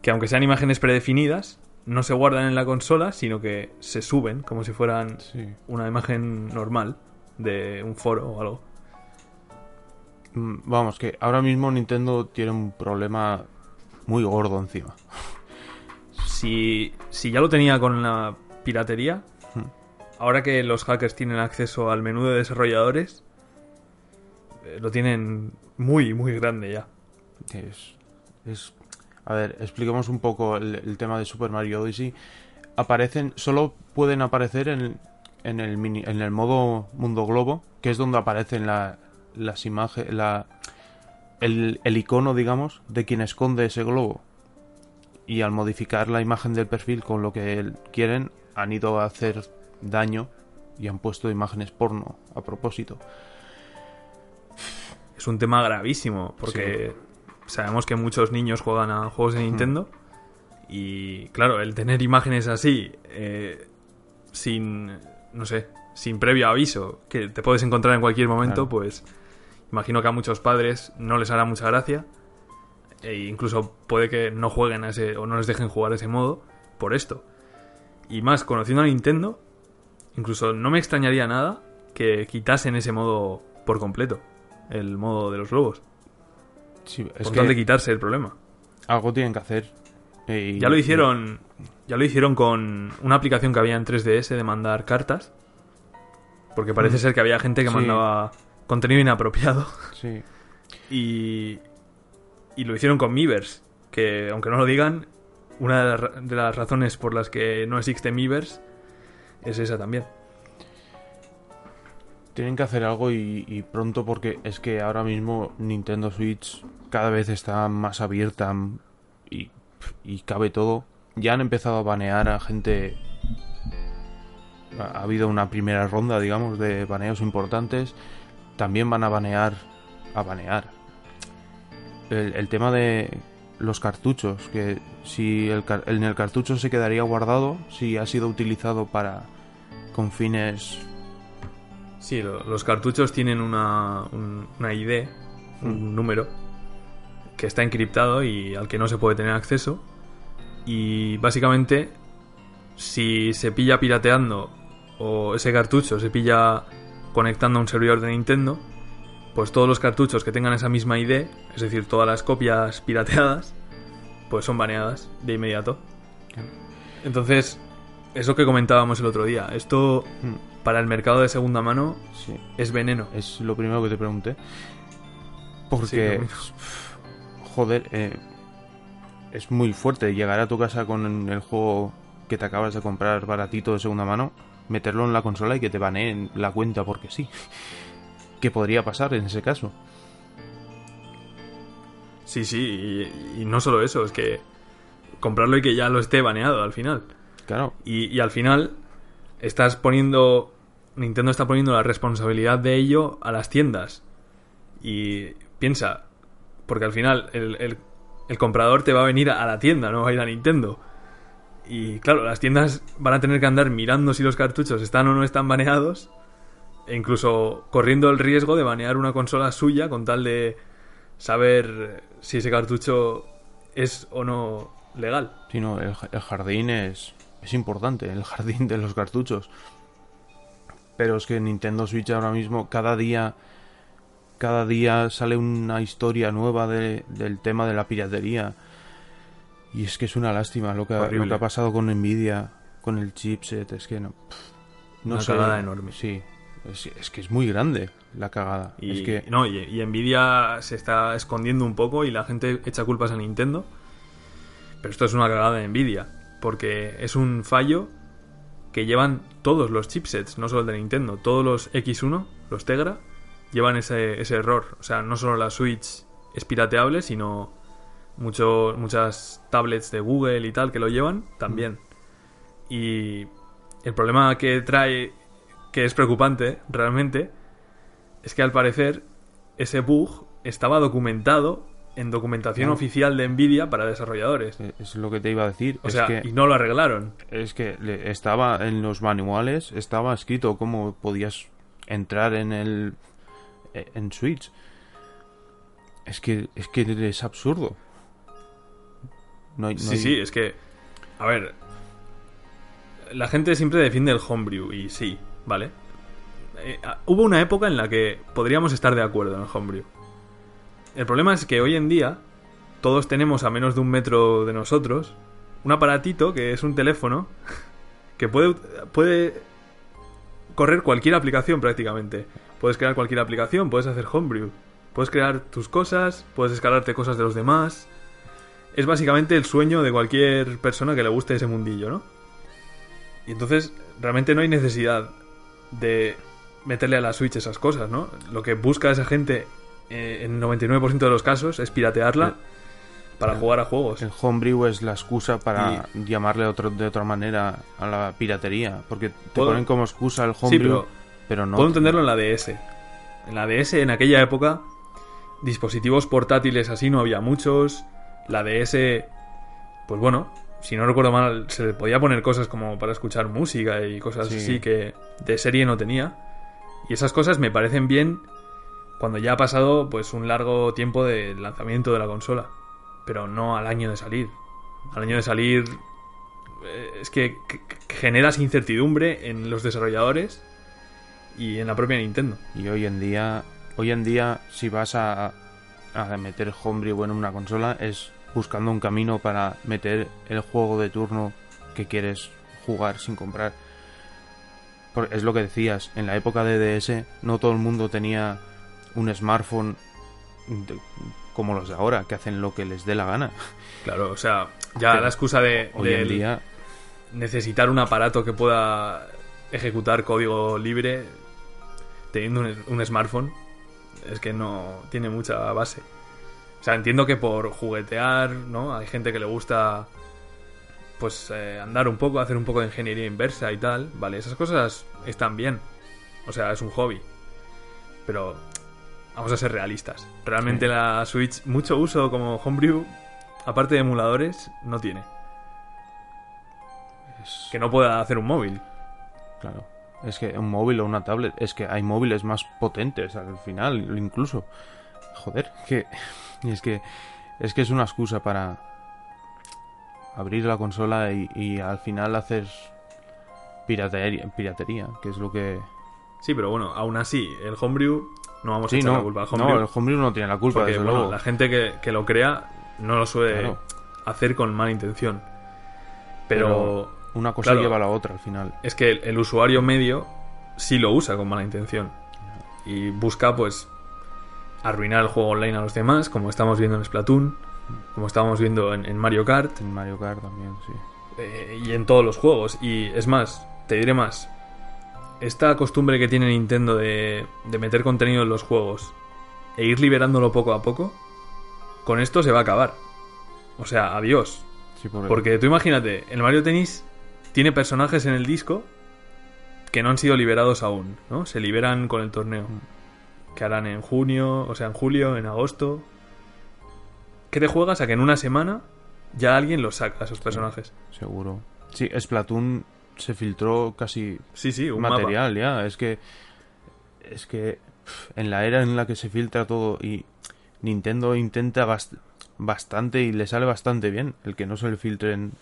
S3: que aunque sean imágenes predefinidas, no se guardan en la consola, sino que se suben como si fueran
S2: Sí.
S3: una imagen normal de un foro o algo.
S2: Mm, Vamos, que ahora mismo Nintendo tiene un problema muy gordo encima.
S3: Si, si ya lo tenía con la piratería,
S2: Hmm.
S3: ahora que los hackers tienen acceso al menú de desarrolladores, eh, lo tienen muy, muy grande ya.
S2: Es, es- a ver, expliquemos un poco el, el tema de Super Mario Odyssey. Aparecen, solo pueden aparecer en, en el mini, en el modo mundo globo, que es donde aparecen la- las imágenes, la, el, el icono, digamos, de quien esconde ese globo. Y al modificar la imagen del perfil con lo que quieren, han ido a hacer daño y han puesto imágenes porno a propósito.
S3: Es un tema gravísimo, porque sabemos que muchos niños juegan a juegos de Nintendo. Y claro, el tener imágenes así, eh, sin, no sé, sin previo aviso, que te puedes encontrar en cualquier momento,
S2: Claro.
S3: pues imagino que a muchos padres no les hará mucha gracia. E incluso puede que no jueguen a ese, o no les dejen jugar ese modo por esto. Y más, conociendo a Nintendo, incluso no me extrañaría nada que quitasen ese modo por completo, el modo de los globos.
S2: Sí, es
S3: Por
S2: que
S3: tal de quitarse el problema.
S2: algo tienen que hacer. Y-
S3: Ya lo hicieron. Ya lo hicieron con una aplicación que había en 3DS de mandar cartas. Porque parece
S2: Mm.
S3: ser que había gente que
S2: Sí.
S3: mandaba contenido inapropiado.
S2: Sí.
S3: Y. Y lo hicieron con Miiverse. Que aunque no lo digan, una de las, ra- de las razones por las que no existe Miiverse es esa también.
S2: Tienen que hacer algo y, y pronto porque es que ahora mismo Nintendo Switch cada vez está más abierta y, y cabe todo. Ya han empezado a banear a gente. Ha ha habido una primera ronda, digamos, de baneos importantes. También van a banear. A banear. El, el tema de los cartuchos. Que si el, en el cartucho se quedaría guardado. Si ha sido utilizado para. con fines
S3: Sí, lo- los cartuchos tienen una, un- una ID, un número, que está encriptado y al que no se puede tener acceso. Y básicamente, si se pilla pirateando o ese cartucho se pilla conectando a un servidor de Nintendo, pues todos los cartuchos que tengan esa misma ID, es decir, todas las copias pirateadas, pues son baneadas de inmediato. Entonces, es lo que comentábamos el otro día. Esto,
S2: Mm,
S3: para el mercado de segunda mano,
S2: Sí,
S3: es veneno.
S2: es lo primero que te pregunté. Porque, joder, eh, es muy fuerte llegar a tu casa con el juego que te acabas de comprar baratito de segunda mano, meterlo en la consola y que te baneen la cuenta porque sí. ¿Qué podría pasar en ese caso?
S3: Sí, sí, y, y no solo eso, es que comprarlo y que ya lo esté baneado al final.
S2: Claro,
S3: Y, y al final estás poniendo. Nintendo está poniendo la responsabilidad de ello a las tiendas. Y piensa, porque al final el, el- el comprador te va a venir a la tienda, no va a ir a Nintendo. Y claro, las tiendas van a tener que andar mirando si los cartuchos están o no están baneados. E incluso corriendo el riesgo de banear una consola suya con tal de saber si ese cartucho es o no legal.
S2: si no, el, el jardín es, es importante, el jardín de los cartuchos. Pero es que Nintendo Switch ahora mismo, cada día, cada día sale una historia nueva de- del tema de la piratería. Y es que es una lástima lo que, ha, lo que ha pasado con Nvidia, con el chipset. Es que no. pff, no
S3: Una
S2: sé.
S3: cagada enorme.
S2: Sí, es, es que es muy grande la cagada.
S3: Y,
S2: es que
S3: no, y, y Nvidia se está escondiendo un poco y la gente echa culpas a Nintendo. Pero esto es una cagada de Nvidia. Porque es un fallo que llevan todos los chipsets, no solo el de Nintendo. Todos los X1, los Tegra, llevan ese, ese error. O sea, no solo la Switch es pirateable, sino mucho, muchas tablets de Google y tal que lo llevan también. Y el problema que trae, que es preocupante realmente, es que al parecer ese bug estaba documentado en documentación oficial de Nvidia para desarrolladores.
S2: eh, es lo que te iba a decir.
S3: O
S2: es
S3: sea,
S2: que
S3: y no lo arreglaron.
S2: Es que estaba en los manuales, estaba escrito cómo podías entrar en el en Switch. Es que es que es absurdo. No hay, no
S3: Sí,
S2: hay-
S3: sí, es que. A ver. La gente siempre defiende el homebrew, y sí, ¿vale? Eh, hubo una época en la que podríamos estar de acuerdo en el homebrew. El problema es que hoy en día todos tenemos a menos de un metro de nosotros un aparatito que es un teléfono que puede, puede correr cualquier aplicación prácticamente. Puedes crear cualquier aplicación, puedes hacer homebrew, puedes crear tus cosas, puedes escalarte cosas de los demás. Es básicamente el sueño de cualquier persona que le guste ese mundillo, ¿no? Y entonces realmente no hay necesidad de meterle a la Switch esas cosas, ¿no? Lo que busca esa gente eh, en 99% de los casos es piratearla para
S2: el-
S3: jugar a juegos.
S2: el homebrew es la excusa para llamarle otro, de otra manera a la piratería, porque te
S3: Puedo-
S2: ponen como excusa el
S3: Sí,
S2: homebrew,
S3: pero
S2: pero no.
S3: puedo entenderlo en la DS. En la DS, en aquella época, dispositivos portátiles así no había muchos. La DS, pues bueno, si no recuerdo mal, se le podía poner cosas como para escuchar música y cosas
S2: Sí.
S3: así que de serie no tenía. Y esas cosas me parecen bien cuando ya ha pasado pues un largo tiempo de lanzamiento de la consola. Pero no al año de salir. Al año de salir eh, es que generas incertidumbre en los desarrolladores y en la propia Nintendo.
S2: Y hoy en día, hoy en día, si vas a, a meter homebrew en una consola, es buscando un camino para meter el juego de turno que quieres jugar sin comprar. Por- es lo que decías, en la época de DS no todo el mundo tenía un smartphone de- como los de ahora, que hacen lo que les dé la gana.
S3: Claro, o sea, ya
S2: Pero
S3: la excusa de,
S2: Hoy en día,
S3: necesitar un aparato que pueda ejecutar código libre teniendo un, un smartphone es que no tiene mucha base. O sea, entiendo que por juguetear, ¿no? Hay gente que le gusta pues eh, andar un poco, hacer un poco de ingeniería inversa y tal, vale, esas cosas están bien. O sea, es un hobby. Pero vamos a ser realistas. Realmente
S2: Sí.
S3: la Switch mucho uso como homebrew, aparte de emuladores, no tiene.
S2: es-
S3: Que no pueda hacer un móvil.
S2: Claro. Es que un móvil o una tablet, es que hay móviles más potentes al final, incluso. Joder, que es que es que es una excusa para abrir la consola y, y al final hacer piratería, piratería, que es lo que
S3: Sí, pero bueno, aún así, el homebrew no vamos a echar
S2: no,
S3: la culpa al
S2: no,
S3: homebrew.
S2: el homebrew no tiene la culpa,
S3: porque
S2: desde
S3: bueno,
S2: luego.
S3: la gente que, que lo crea no lo suele
S2: Claro.
S3: hacer con mala intención. Pero,
S2: una cosa
S3: Claro.
S2: lleva a la otra al final.
S3: Es que el, el usuario medio sí lo usa con mala intención. Y busca, pues, arruinar el juego online a los demás, como estamos viendo en Splatoon, como estamos viendo en, en Mario Kart
S2: En Mario Kart también, sí.
S3: eh, y en todos los juegos. Y es más, te diré más. Esta costumbre que tiene Nintendo de, de meter contenido en los juegos e ir liberándolo poco a poco, con esto se va a acabar. O sea, adiós.
S2: Sí, por-
S3: Porque tú imagínate, el Mario Tennis tiene personajes en el disco que no han sido liberados aún, ¿no? Se liberan con el torneo. Que harán en junio, o sea, en julio, en agosto. ¿Qué te juegas a que en una semana ya alguien los saca, esos personajes?
S2: seguro. Sí, Splatoon se filtró casi
S3: Sí, sí, un mapa.
S2: material ya. Es que. Es que. En la era en la que se filtra todo y Nintendo intenta bast- bastante y le sale bastante bien el que no se le filtren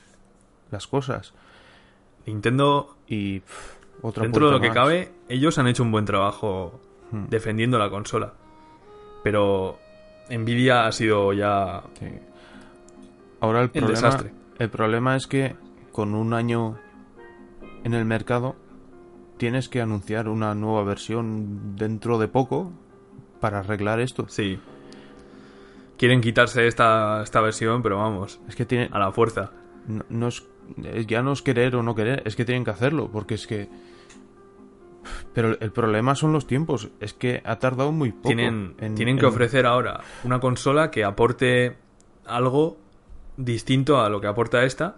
S2: las cosas.
S3: Nintendo,
S2: Y. pf, otra
S3: dentro de lo que
S2: más.
S3: cabe, ellos han hecho un buen trabajo
S2: Hmm,
S3: defendiendo la consola. Pero Nvidia ha sido ya
S2: sí. Ahora el
S3: el
S2: problema.
S3: desastre.
S2: El problema es que con un año en el mercado tienes que anunciar una nueva versión dentro de poco para arreglar esto.
S3: Sí. Quieren quitarse esta, esta versión, pero vamos,
S2: Es que tiene,
S3: a la fuerza.
S2: no, no es- ya no es querer o no querer, es que tienen que hacerlo, porque es que... Pero el problema son los tiempos, es que ha tardado muy poco.
S3: tienen,
S2: en-
S3: tienen que
S2: en-
S3: ofrecer ahora una consola que aporte algo distinto a lo que aporta esta.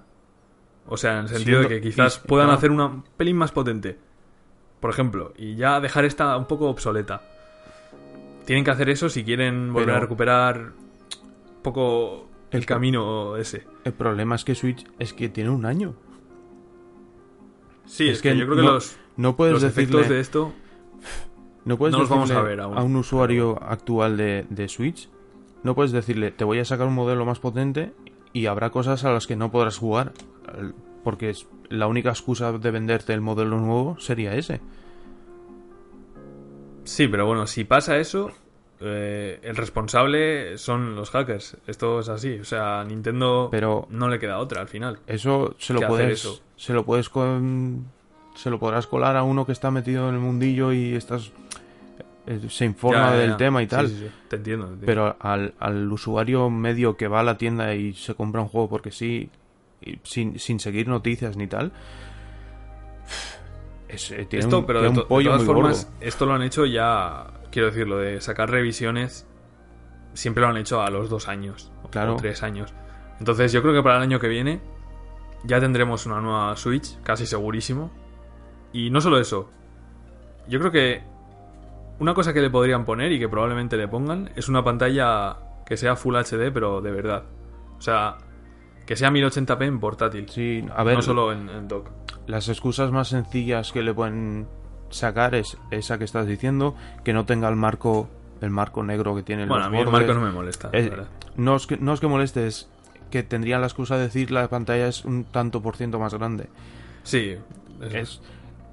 S3: O sea, en el sentido
S2: Siendo-
S3: de que quizás
S2: y-
S3: puedan
S2: claro.
S3: hacer una un pelín más potente. Por ejemplo, y ya dejar esta un poco obsoleta. Tienen que hacer eso si quieren volver
S2: Pero-
S3: a recuperar un poco el, camino ese.
S2: El problema es que Switch es que tiene un año.
S3: Sí, es,
S2: Es
S3: que,
S2: que
S3: yo creo que
S2: no-
S3: los,
S2: No puedes
S3: los
S2: decirle,
S3: efectos de esto...
S2: no puedes
S3: no los vamos
S2: decirle
S3: a ver aún.
S2: un usuario actual de, de Switch, no puedes decirle, te voy a sacar un modelo más potente y habrá cosas a las que no podrás jugar. Porque es la única excusa de venderte el modelo nuevo sería ese.
S3: Sí, pero bueno, si pasa eso, eh, el responsable son los hackers. Esto es así. O sea, Nintendo
S2: Pero
S3: no le queda otra al final.
S2: eso se lo
S3: ¿Qué hacer
S2: puedes
S3: eso?
S2: se lo puedes con, se lo podrás colar a uno que está metido en el mundillo y estás eh, se informa
S3: Ya, ya,
S2: del
S3: ya.
S2: tema y
S3: Sí,
S2: tal.
S3: sí, sí. Te entiendo. te entiendo.
S2: Pero al, al usuario medio que va a la tienda y se compra un juego porque sí, y sin, sin seguir noticias ni tal, es, eh, tiene
S3: esto,
S2: un,
S3: pero de,
S2: tiene un
S3: de todas
S2: muy
S3: formas,
S2: gordo.
S3: esto lo han hecho ya. Quiero decir, lo de sacar revisiones siempre lo han hecho a los dos años o
S2: Claro.
S3: tres años. Entonces, yo creo que para el año que viene ya tendremos una nueva Switch, casi segurísimo. Y no solo eso, yo creo que una cosa que le podrían poner y que probablemente le pongan es una pantalla que sea Full HD, pero de verdad. O sea, que sea 1080p en portátil.
S2: Sí, a ver,
S3: no solo en, en dock.
S2: las excusas más sencillas que le pueden sacar es esa que estás diciendo, que no tenga el marco el marco negro que tiene en
S3: Bueno, a mí el marco no me molesta,
S2: Es- no, es que, no es que moleste, es que tendrían la excusa de decir la pantalla es un tanto por ciento más grande.
S3: Sí, es-
S2: Es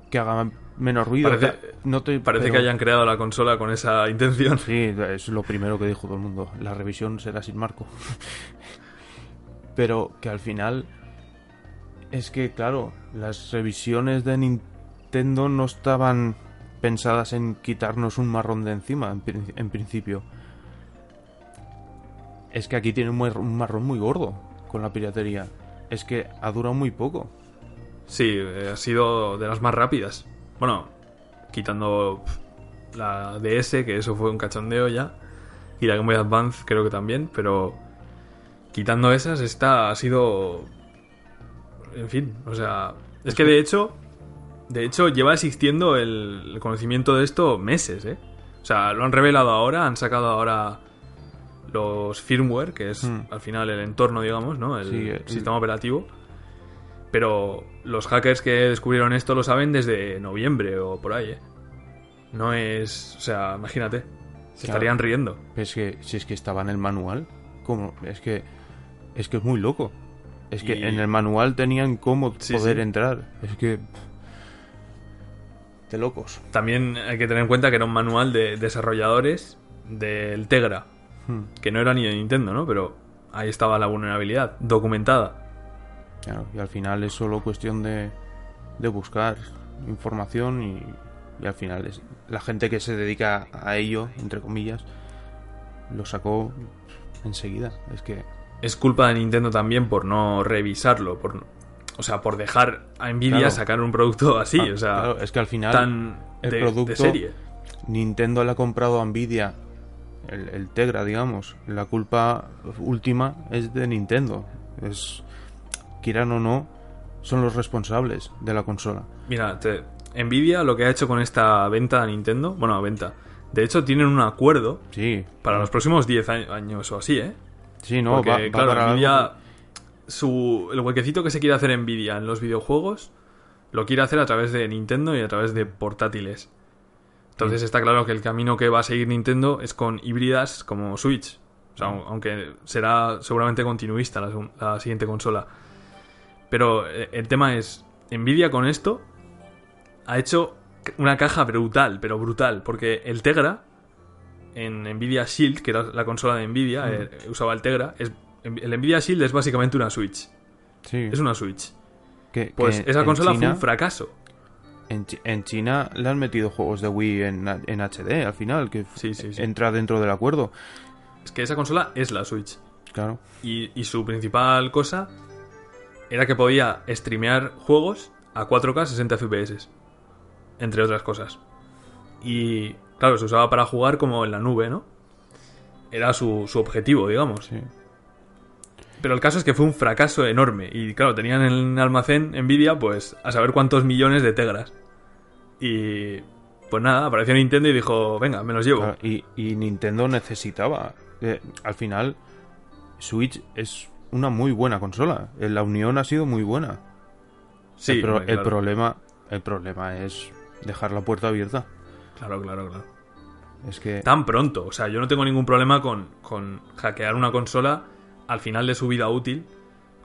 S2: que haga menos ruido.
S3: Parece-
S2: no te-
S3: parece
S2: pero-
S3: que hayan creado la consola con esa intención.
S2: Sí, es lo primero que dijo todo el mundo. La revisión será sin marco. Pero que al final es que, claro, las revisiones de Nintendo no estaban pensadas en quitarnos un marrón de encima, en, prin- en principio. Es que aquí tiene un mar- un marrón muy gordo con la piratería. Es que ha durado muy poco.
S3: Sí, eh, ha sido de las más rápidas. Bueno, quitando la DS, que eso fue un cachondeo ya. Y la Game Boy Advance creo que también, pero quitando esas, esta ha sido... En fin, o sea... Es que de hecho, de hecho lleva existiendo el, el conocimiento de esto meses, ¿eh? O sea, lo han revelado ahora, han sacado ahora los firmware, que es
S2: Hmm.
S3: al final el entorno, digamos, ¿no? El
S2: Sí,
S3: sistema operativo. Pero los hackers que descubrieron esto lo saben desde noviembre o por ahí, ¿eh? No es... O sea, imagínate. Se
S2: Claro.
S3: estarían riendo.
S2: Es que si es que estaba en el manual, ¿cómo? Es que es que es muy loco. Es que
S3: Y-
S2: en el manual tenían cómo
S3: Sí,
S2: poder
S3: sí.
S2: entrar. Es que de locos.
S3: También hay que tener en cuenta que era un manual de desarrolladores del Tegra.
S2: Hmm.
S3: Que no era ni de Nintendo, ¿no? Pero ahí estaba la vulnerabilidad, documentada.
S2: Claro, y al final es solo cuestión de, de buscar información y, y al final es la gente que se dedica a ello, entre comillas, lo sacó enseguida. Es que
S3: Es culpa de Nintendo también por no revisarlo, por o sea, por dejar a Nvidia
S2: Claro.
S3: sacar un producto así,
S2: Ah,
S3: o sea,
S2: claro, es que al final
S3: tan
S2: el
S3: de, de
S2: producto-
S3: serie.
S2: Nintendo le ha comprado a Nvidia el, el Tegra, digamos. La culpa última es de Nintendo. Es, quieran o no, son los responsables de la consola.
S3: Mira, te- Nvidia lo que ha hecho con esta venta a Nintendo, bueno, venta. De hecho, tienen un acuerdo
S2: Sí,
S3: para los próximos 10 a- años o así, ¿eh?
S2: Sí, no,
S3: Porque,
S2: va, va
S3: claro,
S2: para
S3: Nvidia, su, el huequecito que se quiere hacer Nvidia en los videojuegos, lo quiere hacer a través de Nintendo y a través de portátiles. Entonces está claro que el camino que va a seguir Nintendo es con híbridas como Switch. O sea, au- aunque será seguramente continuista la, la siguiente consola. Pero eh, el tema es, Nvidia con esto ha hecho una caja brutal, pero brutal, porque el Tegra en Nvidia Shield, que era la consola de Nvidia, eh, usaba el Tegra, es, el Nvidia Shield es básicamente una Switch.
S2: sí,
S3: Es una Switch.
S2: que-
S3: Pues
S2: que
S3: esa consola fue un fracaso.
S2: En, en China le han metido juegos de Wii en, en HD al final, que
S3: Sí, sí, sí.
S2: entra dentro del acuerdo.
S3: Es que esa consola es la Switch.
S2: Claro,
S3: Y, y su principal cosa era que podía streamear juegos a 4K 60 FPS. Entre otras cosas. Y claro, se usaba para jugar como en la nube, ¿no? Era su, su objetivo, digamos.
S2: sí.
S3: Pero el caso es que fue un fracaso enorme. Y claro, tenían en el almacén Nvidia, pues, a saber cuántos millones de tegras. Y pues nada, apareció Nintendo y dijo, venga, me los llevo.
S2: Claro, y, y Nintendo necesitaba. eh, al final, Switch es una muy buena consola. Eh, La unión ha sido muy buena.
S3: sí,
S2: el, pro- el problema, el problema es dejar la puerta abierta.
S3: Claro, claro, claro.
S2: Es que
S3: Tan pronto. O sea, yo no tengo ningún problema con, con hackear una consola al final de su vida útil.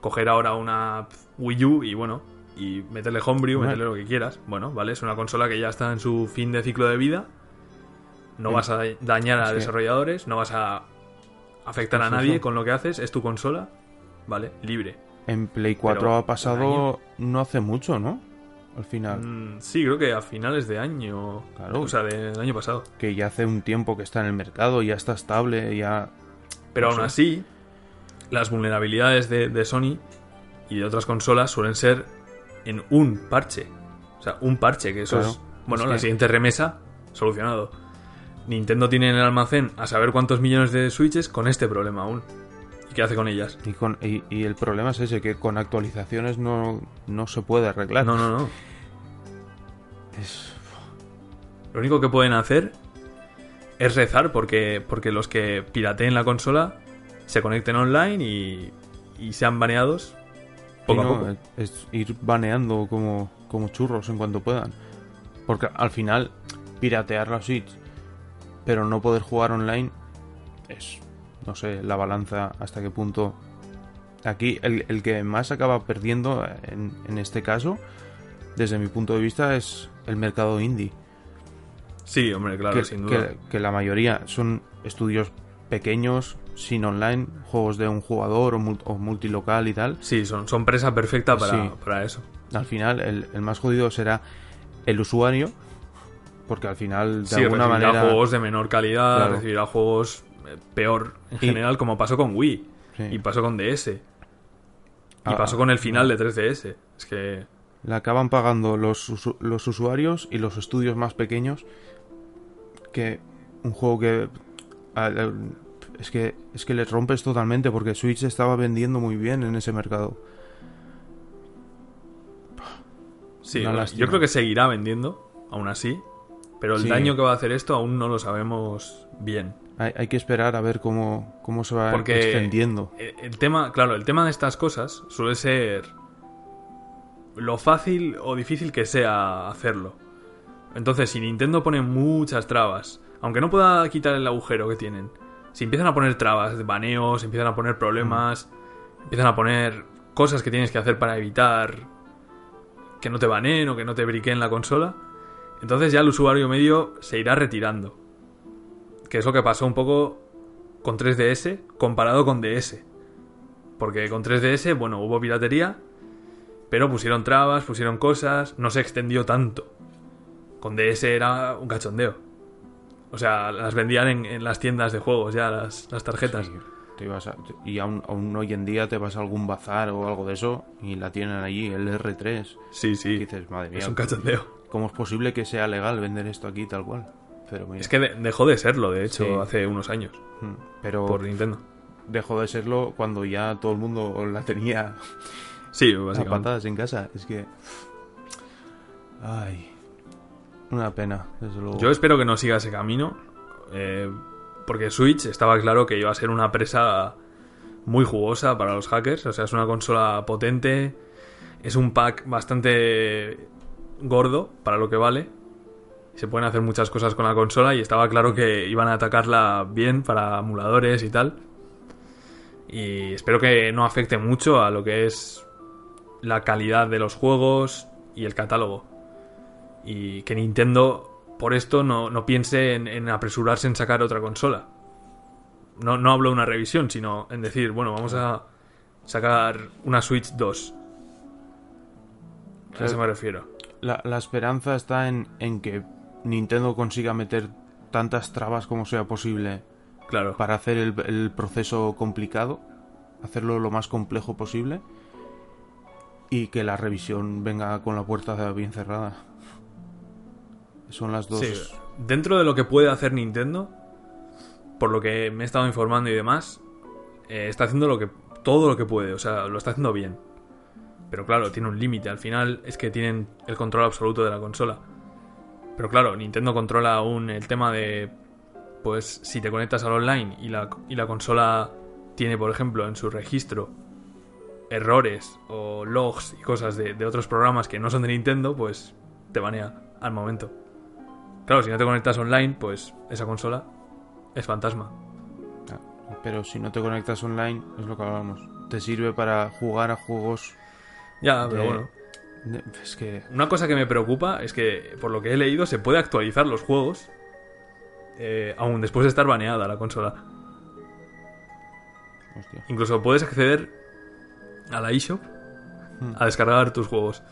S3: Coger ahora una Wii U y bueno, y meterle homebrew,
S2: Hombre.
S3: meterle lo que quieras. Bueno, vale, es una consola que ya está en su fin de ciclo de vida. No
S2: Sí.
S3: vas a da- dañar a desarrolladores, no vas a afectar a nadie con lo que haces, es tu consola, vale, libre.
S2: en Play 4
S3: Pero,
S2: ha pasado no hace mucho, ¿no? Al final.
S3: Mm, sí, creo que a finales de año,
S2: Claro.
S3: o sea, del año pasado.
S2: Que ya hace un tiempo que está en el mercado, ya está estable, ya...
S3: Pero
S2: No
S3: aún
S2: sé.
S3: así, las vulnerabilidades de, de Sony y de otras consolas suelen ser en un parche. O sea, un parche, que eso
S2: Claro.
S3: es. Bueno,
S2: Es
S3: la
S2: que-
S3: siguiente remesa, solucionado. Nintendo tiene en el almacén a saber cuántos millones de Switches con este problema aún. ¿Y qué hace con ellas?
S2: Y, con, y, y el problema es ese, que con actualizaciones no, no se puede arreglar.
S3: No, no, no.
S2: Es-
S3: Lo único que pueden hacer es rezar porque, porque los que pirateen la consola se conecten online y, y sean baneados poco a
S2: no,
S3: poco.
S2: Es ir baneando como, como churros en cuanto puedan. Porque al final, piratear la Switch, pero no poder jugar online, es, no sé, la balanza hasta qué punto. Aquí el, el que más acaba perdiendo en, en este caso, desde mi punto de vista, es el mercado indie.
S3: Sí, hombre, claro,
S2: que,
S3: sin duda.
S2: que- que la mayoría son estudios pequeños, sin online, juegos de un jugador o, mul- o multilocal y tal.
S3: Sí, son, son presa perfecta para,
S2: Sí.
S3: para eso.
S2: Al final, el, el más jodido será el usuario, porque al final, de
S3: Sí,
S2: alguna
S3: recibirá
S2: manera.
S3: juegos de menor calidad,
S2: Claro.
S3: recibirá juegos peor en
S2: Y-
S3: general, como pasó con Wii
S2: sí,
S3: y pasó con DS y
S2: Ah,
S3: pasó con el final de 3DS. Es que
S2: le acaban pagando los, usu- los usuarios y los estudios más pequeños que un juego que. es que es que les rompes totalmente porque Switch estaba vendiendo muy bien en ese mercado.
S3: sí, bueno, yo creo que seguirá vendiendo, aún así, pero el
S2: Sí.
S3: daño que va a hacer esto aún no lo sabemos bien.
S2: Hay, hay que esperar a ver cómo, cómo se va
S3: Porque-
S2: extendiendo.
S3: El tema, claro, el tema de estas cosas suele ser lo fácil o difícil que sea hacerlo. Entonces, si Nintendo pone muchas trabas, aunque no pueda quitar el agujero que tienen, si empiezan a poner trabas, baneos, empiezan a poner problemas, empiezan a poner cosas que tienes que hacer para evitar que no te baneen o que no te briqueen la consola, entonces ya el usuario medio se irá retirando. Que es lo que pasó un poco con 3DS comparado con DS. Porque con 3DS, bueno, hubo piratería, Pero pusieron trabas, pusieron cosas, no se extendió tanto. Con DS era un cachondeo. O sea, las vendían en, en las tiendas de juegos ya, las, las tarjetas.
S2: Sí, te ibas a- y aún, aún hoy en día te vas a algún bazar o algo de eso y la tienen allí, el R3.
S3: Sí, sí.
S2: Y dices, madre mía,
S3: es un cachondeo.
S2: ¿cómo es posible que sea legal vender esto aquí tal cual? Pero mira,
S3: Es que de- dejó de serlo, de hecho,
S2: Sí.
S3: hace unos años.
S2: mm, pero
S3: Por Nintendo.
S2: dejó de serlo cuando ya todo el mundo la tenía
S3: Sí,
S2: a
S3: básicamente.
S2: patadas en casa. Es que... Ay... Una pena, desde luego.
S3: Yo espero que no siga ese camino. eh, porque Switch estaba claro que iba a ser una presa muy jugosa para los hackers. O sea, es una consola potente. Es un pack bastante gordo para lo que vale. Se pueden hacer muchas cosas con la consola y estaba claro que iban a atacarla bien para emuladores y tal. Y espero que no afecte mucho a lo que es la calidad de los juegos y el catálogo y que Nintendo por esto no, no piense en, en apresurarse en sacar otra consola. No, no hablo de una revisión, sino en decir, bueno, vamos a sacar una Switch 2. A eso me refiero.
S2: La, la esperanza está en, en que Nintendo consiga meter tantas trabas como sea posible
S3: Claro.
S2: para hacer el, el proceso complicado, hacerlo lo más complejo posible y que la revisión venga con la puerta bien cerrada. Son las dos.
S3: Sí, dentro de lo que puede hacer Nintendo, por lo que me he estado informando y demás, eh, está haciendo lo que todo lo que puede, o sea, lo está haciendo bien. Pero claro, tiene un límite. Al final es que tienen el control absoluto de la consola. Pero claro, Nintendo controla aún el tema de, pues, si te conectas al online y la, y la consola tiene, por ejemplo, en su registro errores o logs y cosas de, de otros programas que no son de Nintendo, pues te banea al momento. Claro, si no te conectas online, pues esa consola es fantasma.
S2: Ah, Pero si no te conectas online, es lo que hablábamos. Te sirve para jugar a juegos.
S3: Ya, pero bueno.
S2: Es que.
S3: Una cosa que me preocupa es que, por lo que he leído, se puede actualizar los juegos eh, aún después de estar baneada la consola.
S2: Hostia.
S3: Incluso puedes acceder a la eShop
S2: Hmm.
S3: a descargar tus juegos.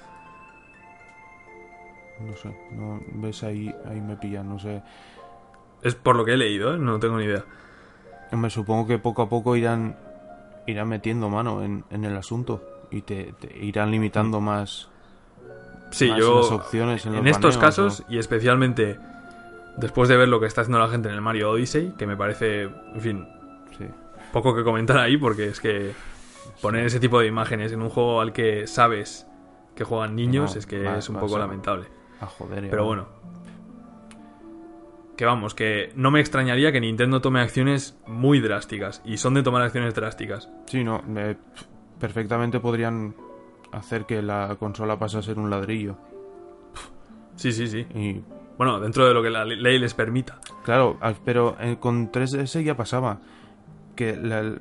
S2: No sé. No, ¿Ves? Ahí, ahí me pillan. No sé.
S3: Es por lo que he leído, ¿eh? no tengo ni idea.
S2: Me supongo que poco a poco irán irán metiendo mano en, en el asunto y te, te irán limitando más,
S3: Sí,
S2: más
S3: yo.
S2: las opciones en,
S3: estos
S2: baneos,
S3: casos, y especialmente después de ver lo que está haciendo la gente en el Mario Odyssey, que me parece, en fin,
S2: sí.
S3: poco que comentar ahí, porque es que poner ese tipo de imágenes en un juego al que sabes que juegan niños
S2: No,
S3: es que es un poco lamentable.
S2: a joder.
S3: Pero
S2: ya.
S3: bueno. Que vamos, que no me extrañaría que Nintendo tome acciones muy drásticas. Y son de tomar acciones drásticas.
S2: Sí, no. eh, perfectamente podrían hacer que la consola pase a ser un ladrillo.
S3: Sí, sí, sí.
S2: Y
S3: Bueno, dentro de lo que la le- ley les permita.
S2: Claro, al- pero eh, con 3DS ya pasaba. Que, la-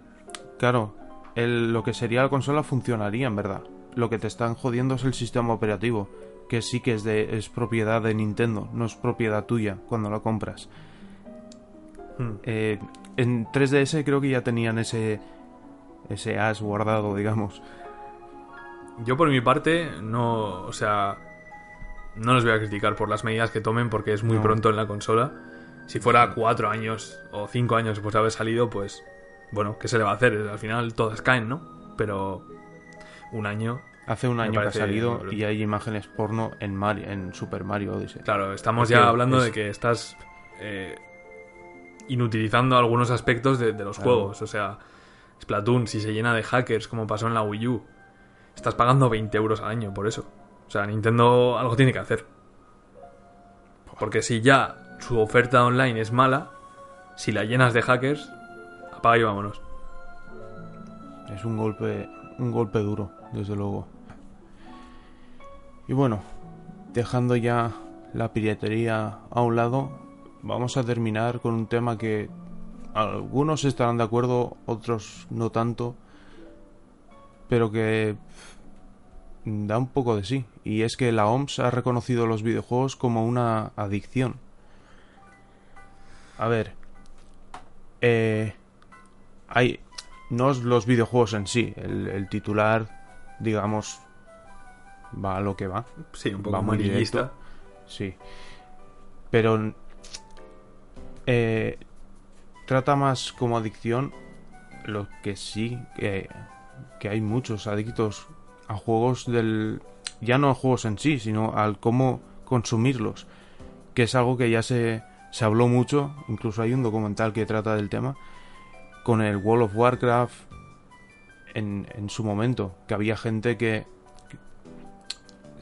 S2: claro, el- lo que sería la consola funcionaría en verdad. Lo que te están jodiendo es el sistema operativo. Que sí que es, de, es propiedad de Nintendo, no es propiedad tuya cuando la compras.
S3: Hmm.
S2: Eh, en 3DS creo que ya tenían ese, ese as guardado, digamos.
S3: Yo por mi parte, no. O sea. No les voy a criticar por las medidas que tomen porque es muy
S2: No.
S3: pronto en la consola. Si fuera cuatro años o cinco años después de haber salido, pues. Bueno, ¿qué se le va a hacer? Al final todas caen, ¿no? Pero. Un año.
S2: Hace un año que ha salido y hay imágenes porno en, Mario, en Super Mario Odyssey.
S3: Claro, estamos
S2: Es
S3: ya hablando
S2: es-
S3: de que estás eh, inutilizando algunos aspectos de, de los
S2: Claro.
S3: juegos. O sea, Splatoon, si se llena de hackers como pasó en la Wii U, estás pagando 20 euros al año por eso. O sea, Nintendo algo tiene que hacer. Porque si ya su oferta online es mala, si la llenas de hackers, apaga y vámonos.
S2: Es un golpe, un golpe duro, desde luego. Y bueno, dejando ya la piratería a un lado, vamos a terminar con un tema que algunos estarán de acuerdo, otros no tanto, pero que da un poco de sí. Y es que la OMS ha reconocido los videojuegos como una adicción. A ver, eh, hay no los videojuegos en sí, el, el titular, digamos, va a lo que va.
S3: Sí, un poco
S2: Va muy directo. Sí. Pero eh, trata más como adicción lo que sí que, que hay muchos adictos a juegos del ya no a juegos en sí, sino al cómo consumirlos, que es algo que ya se, se habló mucho, incluso hay un documental que trata del tema con el World of Warcraft en, en su momento, que había gente que,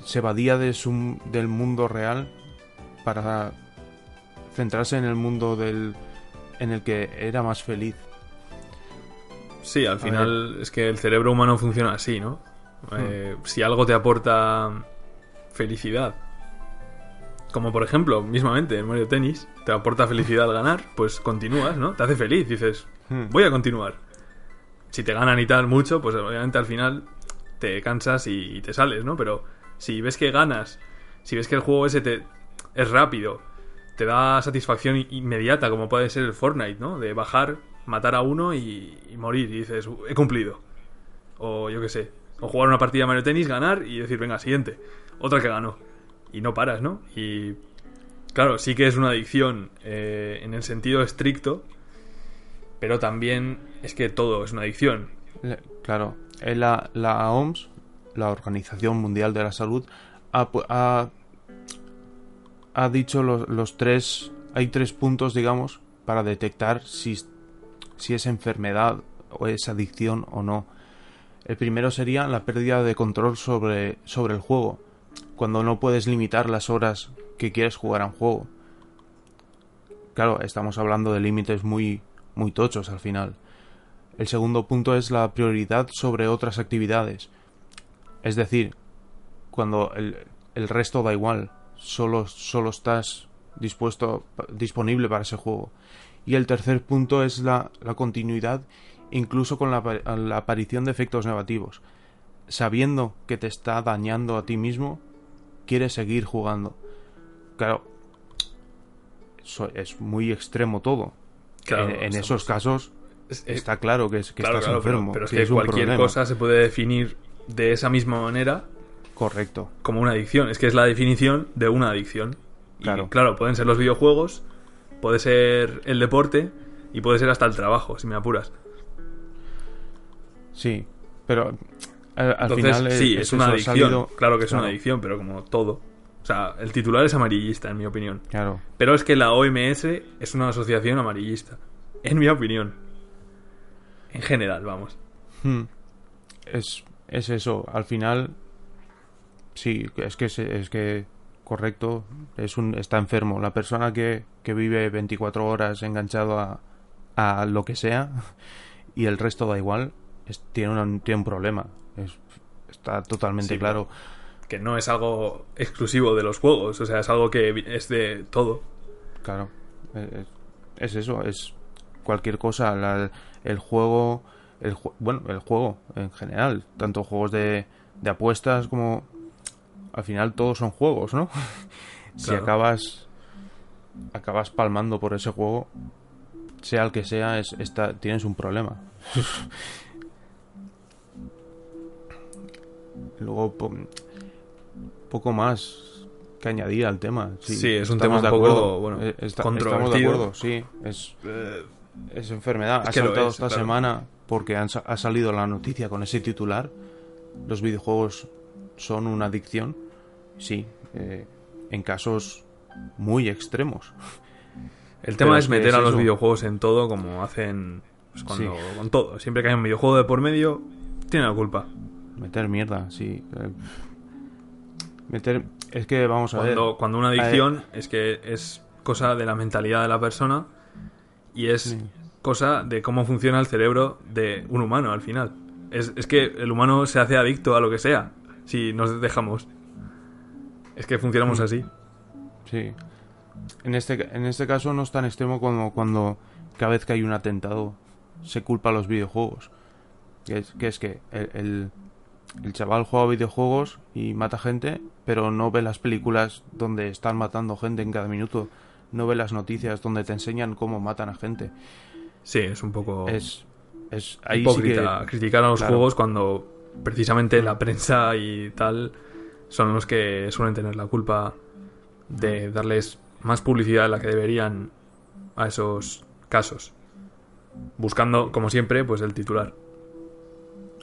S2: se evadía del mundo real para centrarse en el mundo del en el que era más feliz.
S3: Sí, al final es que el cerebro humano funciona así, ¿no? Eh, si algo te aporta felicidad, como por ejemplo, mismamente en Mario Tennis, te aporta felicidad ganar, pues continúas, ¿no? Te hace feliz, dices,
S2: Hmm.
S3: voy a continuar. Si te ganan y tal mucho, pues obviamente al final te cansas y, y te sales, ¿no? Pero si ves que ganas, si ves que el juego ese te, es rápido, te da satisfacción inmediata, como puede ser el Fortnite, ¿no? De bajar, matar a uno y, y morir, y dices, "Uh, he cumplido. O yo qué sé, o jugar una partida de Mario Tennis, ganar y decir, venga, siguiente, otra que ganó. Y no paras, ¿no? Y claro, sí que es una adicción eh, en el sentido estricto, pero también es que todo es una adicción.
S2: Claro, eh, la, la OMS, la Organización Mundial de la Salud, ha, ha, ha dicho los, los tres, hay tres puntos, digamos, para detectar si, si es enfermedad o es adicción o no. El primero sería la pérdida de control sobre, sobre el juego, cuando no puedes limitar las horas que quieres jugar a un juego. Claro, estamos hablando de límites muy, muy tochos al final. El segundo punto es la prioridad sobre otras actividades. Es decir, cuando el, el resto da igual, solo, solo estás dispuesto, disponible para ese juego. Y el tercer punto es la, la continuidad, incluso con la, la aparición de efectos negativos. Sabiendo que te está dañando a ti mismo, quieres seguir jugando. Claro, eso es muy extremo todo.
S3: Claro,
S2: en esos casos
S3: Es- es-
S2: está claro que, es, que
S3: claro,
S2: estás
S3: claro,
S2: enfermo.
S3: pero, es
S2: que
S3: que
S2: es
S3: cualquier
S2: problema.
S3: cosa se puede definir de esa misma manera
S2: Correcto.
S3: como una adicción. Es que es la definición de una adicción. Y
S2: Claro.
S3: claro, pueden ser los videojuegos, puede ser el deporte y puede ser hasta el trabajo, si me apuras.
S2: Sí, pero al, al
S3: Entonces,
S2: final
S3: sí,
S2: es
S3: es una adicción.
S2: salido-
S3: Claro que es una adicción, pero como todo. O sea, el titular es amarillista, en mi opinión.
S2: Claro,
S3: Pero es que la OMS es una asociación amarillista. En mi opinión. En general, vamos.
S2: Hmm. es, es eso. Al final, sí, es que es, es que correcto, es un está enfermo. La persona que, que vive 24 horas enganchado a, a lo que sea y el resto da igual, es- tiene, un, tiene un problema. Es- está totalmente
S3: Sí,
S2: claro.
S3: Que no es algo exclusivo de los juegos. O sea, es algo que es de todo.
S2: Claro, eh, es, es eso, es cualquier cosa, la- el juego, el bueno, el juego en general, tanto juegos de, de apuestas como al final todos son juegos, ¿no? si acabas acabas palmando por ese juego, sea el que sea, es, está, tienes un problema. Luego po- poco más que añadir al tema.
S3: Sí, es un tema
S2: de
S3: poco,
S2: acuerdo.
S3: bueno,
S2: Eh, está- Estamos de acuerdo, sí. Es, es enfermedad.
S3: Es
S2: ha saltado
S3: es,
S2: esta
S3: claro.
S2: semana porque han ha salido la noticia con ese titular. Los videojuegos son una adicción. Sí, eh, en casos muy extremos.
S3: El tema
S2: Pero
S3: es meter
S2: es
S3: a los videojuegos en todo como hacen pues, cuando,
S2: Sí.
S3: con todo. Siempre que hay un videojuego de por medio, tiene la culpa.
S2: Meter mierda, sí. eh, meter. Es que vamos a
S3: Cuando,
S2: ver.
S3: cuando una adicción es que es cosa de la mentalidad de la persona y es
S2: Sí.
S3: cosa de cómo funciona el cerebro de un humano al final. Es, es que el humano se hace adicto a lo que sea si nos dejamos. Es que funcionamos
S2: Mm.
S3: así.
S2: Sí. En este, en este caso no es tan extremo como cuando cada vez que hay un atentado se culpa a los videojuegos. Que es que, es que el, el, el chaval juega videojuegos y mata gente, pero no ve las películas donde están matando gente en cada minuto. No ve las noticias donde te enseñan cómo matan a gente.
S3: Sí, es un poco
S2: Es. es ahí sí
S3: hipócrita
S2: que.
S3: criticar a los
S2: claro.
S3: juegos cuando precisamente la prensa y tal son los que suelen tener la culpa de darles más publicidad de la que deberían a esos casos. Buscando, como siempre, pues el titular.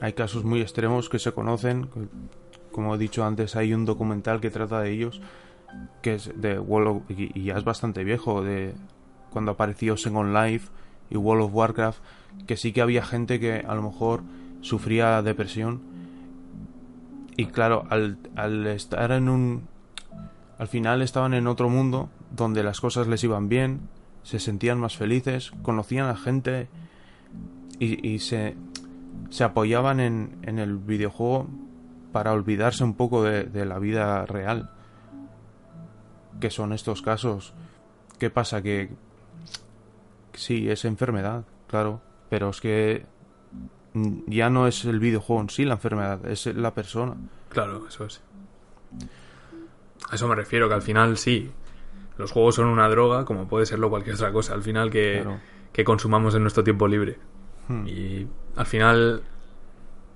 S2: Hay casos muy extremos que se conocen. Como he dicho antes, hay un documental que trata de ellos, que es de World of, y ya es bastante viejo, de cuando apareció Second Life y World of Warcraft, que sí que había gente que a lo mejor sufría depresión. Y claro, al, al estar en un... Al final estaban en otro mundo donde las cosas les iban bien, se sentían más felices, conocían a gente y, se, se apoyaban en, en, el videojuego para olvidarse un poco de, la vida real. Que son estos casos. ¿Qué pasa? Que sí, es enfermedad, claro, pero es que ya no es el videojuego en sí la enfermedad, es la persona.
S3: Claro, eso es. A eso me refiero, que al final sí, los juegos son una droga, como puede serlo cualquier otra cosa, al final que, claro. que consumamos en nuestro tiempo libre. Hmm. Y al final,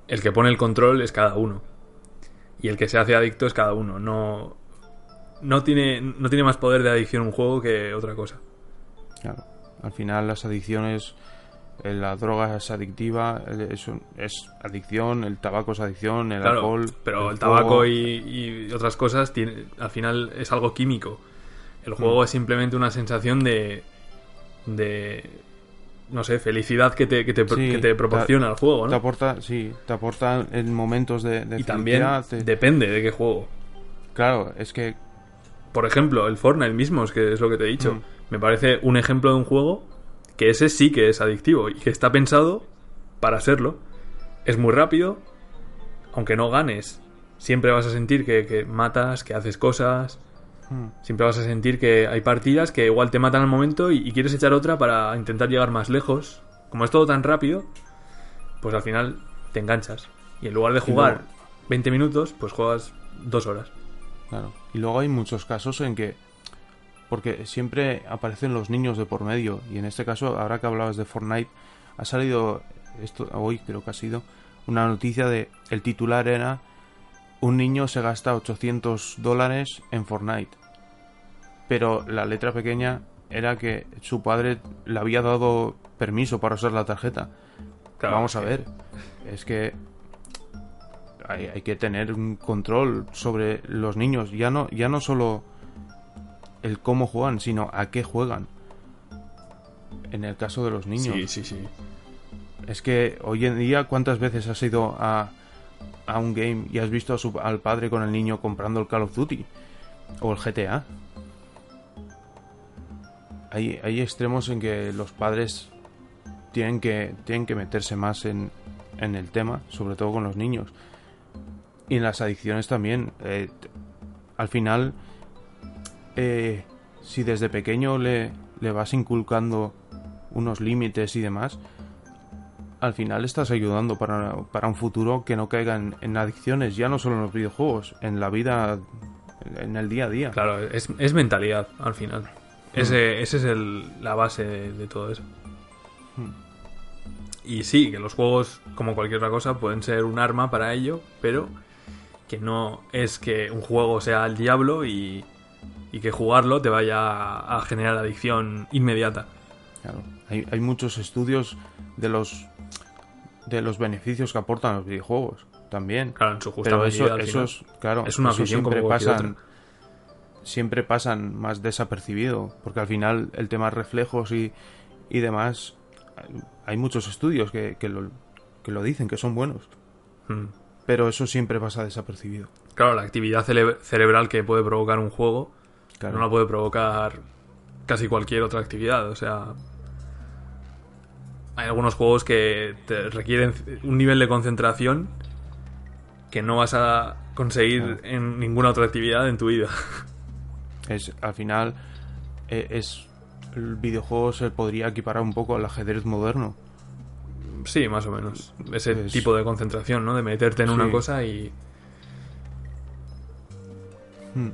S3: el que pone el control es cada uno. Y el que se hace adicto es cada uno. No, no, tiene, no tiene más poder de adicción un juego que otra cosa.
S2: Claro. Al final las adicciones, eh, la droga es adictiva, es, es adicción, el tabaco es adicción, el
S3: claro,
S2: alcohol.
S3: Pero el,
S2: el
S3: tabaco y, y, otras cosas tiene, al final es algo químico. El juego mm. es simplemente una sensación de. de. no sé, felicidad que te, que te, sí, que te proporciona
S2: te,
S3: el juego, ¿no?
S2: Te aporta, sí, te aporta en momentos de. de
S3: y también te... depende de qué juego.
S2: Claro, es que.
S3: Por ejemplo, el Fortnite mismo, es que es lo que te he dicho. Mm. Me parece un ejemplo de un juego que ese sí que es adictivo y que está pensado para serlo. Es muy rápido, aunque no ganes, siempre vas a sentir que, que matas, que haces cosas.
S2: Hmm.
S3: Siempre vas a sentir que hay partidas que igual te matan al momento y, y, quieres echar otra para intentar llegar más lejos. Como es todo tan rápido, pues al final te enganchas. Y en lugar de jugar luego... 20 minutos, pues juegas dos horas.
S2: Claro. Y luego hay muchos casos en que porque siempre aparecen los niños de por medio. Y en este caso ahora que hablabas de Fortnite ha salido esto hoy creo que ha sido una noticia de el titular era un niño se gasta 800 dólares en Fortnite pero la letra pequeña era que su padre le había dado permiso para usar la tarjeta. Claro, vamos a ver es que hay, hay, que tener un control sobre los niños. Ya no ya no solo el cómo juegan, sino a qué juegan. En el caso de los niños.
S3: Sí, sí, sí.
S2: Es que hoy en día, ¿cuántas veces has ido a, a un game y has visto a su, al padre con el niño comprando el Call of Duty? O el GTA. Hay, hay extremos en que los padres tienen que, tienen que meterse más en, en el tema, sobre todo con los niños. Y en las adicciones también. Eh, al final eh, si desde pequeño le, le vas inculcando unos límites y demás, al final estás ayudando para, para un futuro que no caiga en, en, adicciones, ya no solo en los videojuegos, en la vida, en el día a día.
S3: Claro, es, es mentalidad al final. Mm. Ese, ese es el, la base de, de todo eso.
S2: Mm.
S3: Y sí, que los juegos, como cualquier otra cosa, pueden ser un arma para ello, pero que no es que un juego sea el diablo y, y que jugarlo te vaya a generar adicción inmediata.
S2: Claro. Hay, hay, muchos estudios de los de los beneficios que aportan los videojuegos también.
S3: Claro, en su justa
S2: Pero
S3: medida,
S2: eso, esos, claro,
S3: es una
S2: eso siempre
S3: como
S2: pasan siempre pasan más desapercibido, porque al final el tema reflejos y, y demás hay muchos estudios que, que, lo, que lo dicen, que son buenos.
S3: Mm.
S2: Pero eso siempre pasa desapercibido.
S3: Claro, la actividad cere cerebral que puede provocar un juego
S2: Claro.
S3: no la puede provocar casi cualquier otra actividad. O sea, hay algunos juegos que te requieren un nivel de concentración que no vas a conseguir
S2: Claro.
S3: en ninguna otra actividad en tu vida.
S2: Es, al final, eh, es el videojuego se podría equiparar un poco al ajedrez moderno.
S3: Sí, más o menos. Ese
S2: Es-
S3: tipo de concentración, ¿no? De meterte en una cosa y...
S2: Hmm.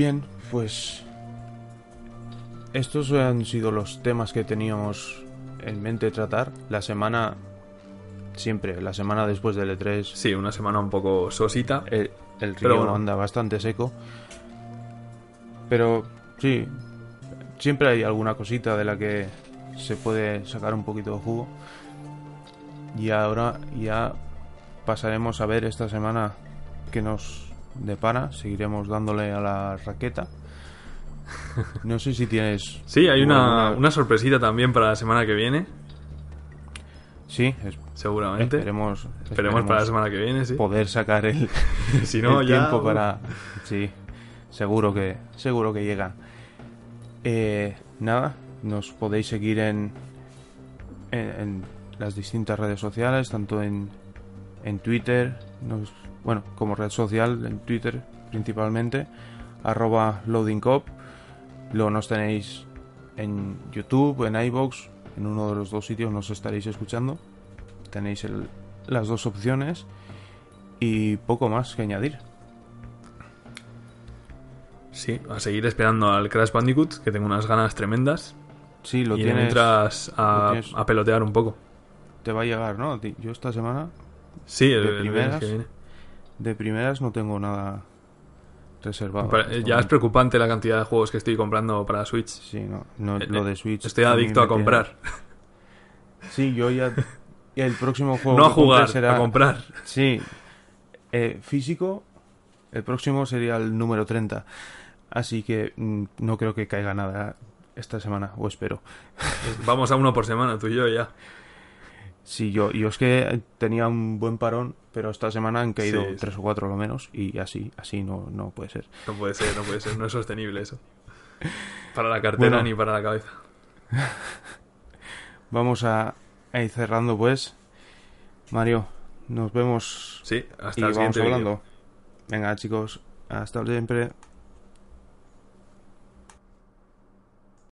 S2: Bien, pues estos han sido los temas que teníamos en mente tratar. La semana siempre, la semana después del E3,
S3: Sí, una semana un poco sosita.
S2: el, río
S3: bueno.
S2: anda bastante seco. Pero sí, siempre hay alguna cosita de la que se puede sacar un poquito de jugo. Y ahora ya pasaremos a ver esta semana que nos depara. Seguiremos dándole a la raqueta. No sé si tienes.
S3: Sí, hay una,
S2: alguna-
S3: una sorpresita también para la semana que viene,
S2: Sí, es-
S3: seguramente.
S2: esperemos,
S3: Esperemos para la semana que viene, sí.
S2: poder sacar el,
S3: Si no,
S2: el
S3: ya.
S2: tiempo para sí seguro que seguro que llegan Eh, nada nos podéis seguir en, en en las distintas redes sociales tanto en en Twitter nos, bueno como red social en Twitter principalmente arroba loadingcop luego nos tenéis en YouTube en iBox en uno de los dos sitios nos estaréis escuchando tenéis el- las dos opciones y poco más que añadir
S3: Sí, a seguir esperando al Crash Bandicoot, que tengo unas ganas tremendas.
S2: Sí, lo
S3: y
S2: tienes.
S3: mientras a,
S2: lo tienes-
S3: a pelotear un poco.
S2: Te va a llegar, ¿no? Yo esta semana,
S3: Sí, el,
S2: De
S3: el
S2: primeras,
S3: viernes que viene.
S2: De primeras, no tengo nada reservado.
S3: Pero, eh, ya es preocupante la cantidad de juegos que estoy comprando para Switch.
S2: Sí, no, no,
S3: Eh,
S2: lo
S3: eh,
S2: de Switch.
S3: Estoy adicto a comprar.
S2: tiene- Sí, yo ya. el próximo juego.
S3: No a
S2: que
S3: jugar,
S2: será...
S3: a comprar.
S2: Sí. Eh, físico, el próximo sería el número 30. Así que mm, no creo que caiga nada esta semana, o espero.
S3: Vamos a uno por semana, tú y yo ya.
S2: Sí, yo, yo es que tenía un buen parón, pero esta semana han caído
S3: Sí, sí.
S2: tres o cuatro lo menos, y así, así no, no puede ser.
S3: No puede ser, no puede ser, no es sostenible eso. Para la cartera
S2: Bueno.
S3: ni para la cabeza.
S2: Vamos a, a ir cerrando, pues. Mario, nos vemos
S3: Sí, hasta
S2: y
S3: el
S2: vamos. Venga, chicos, hasta siempre.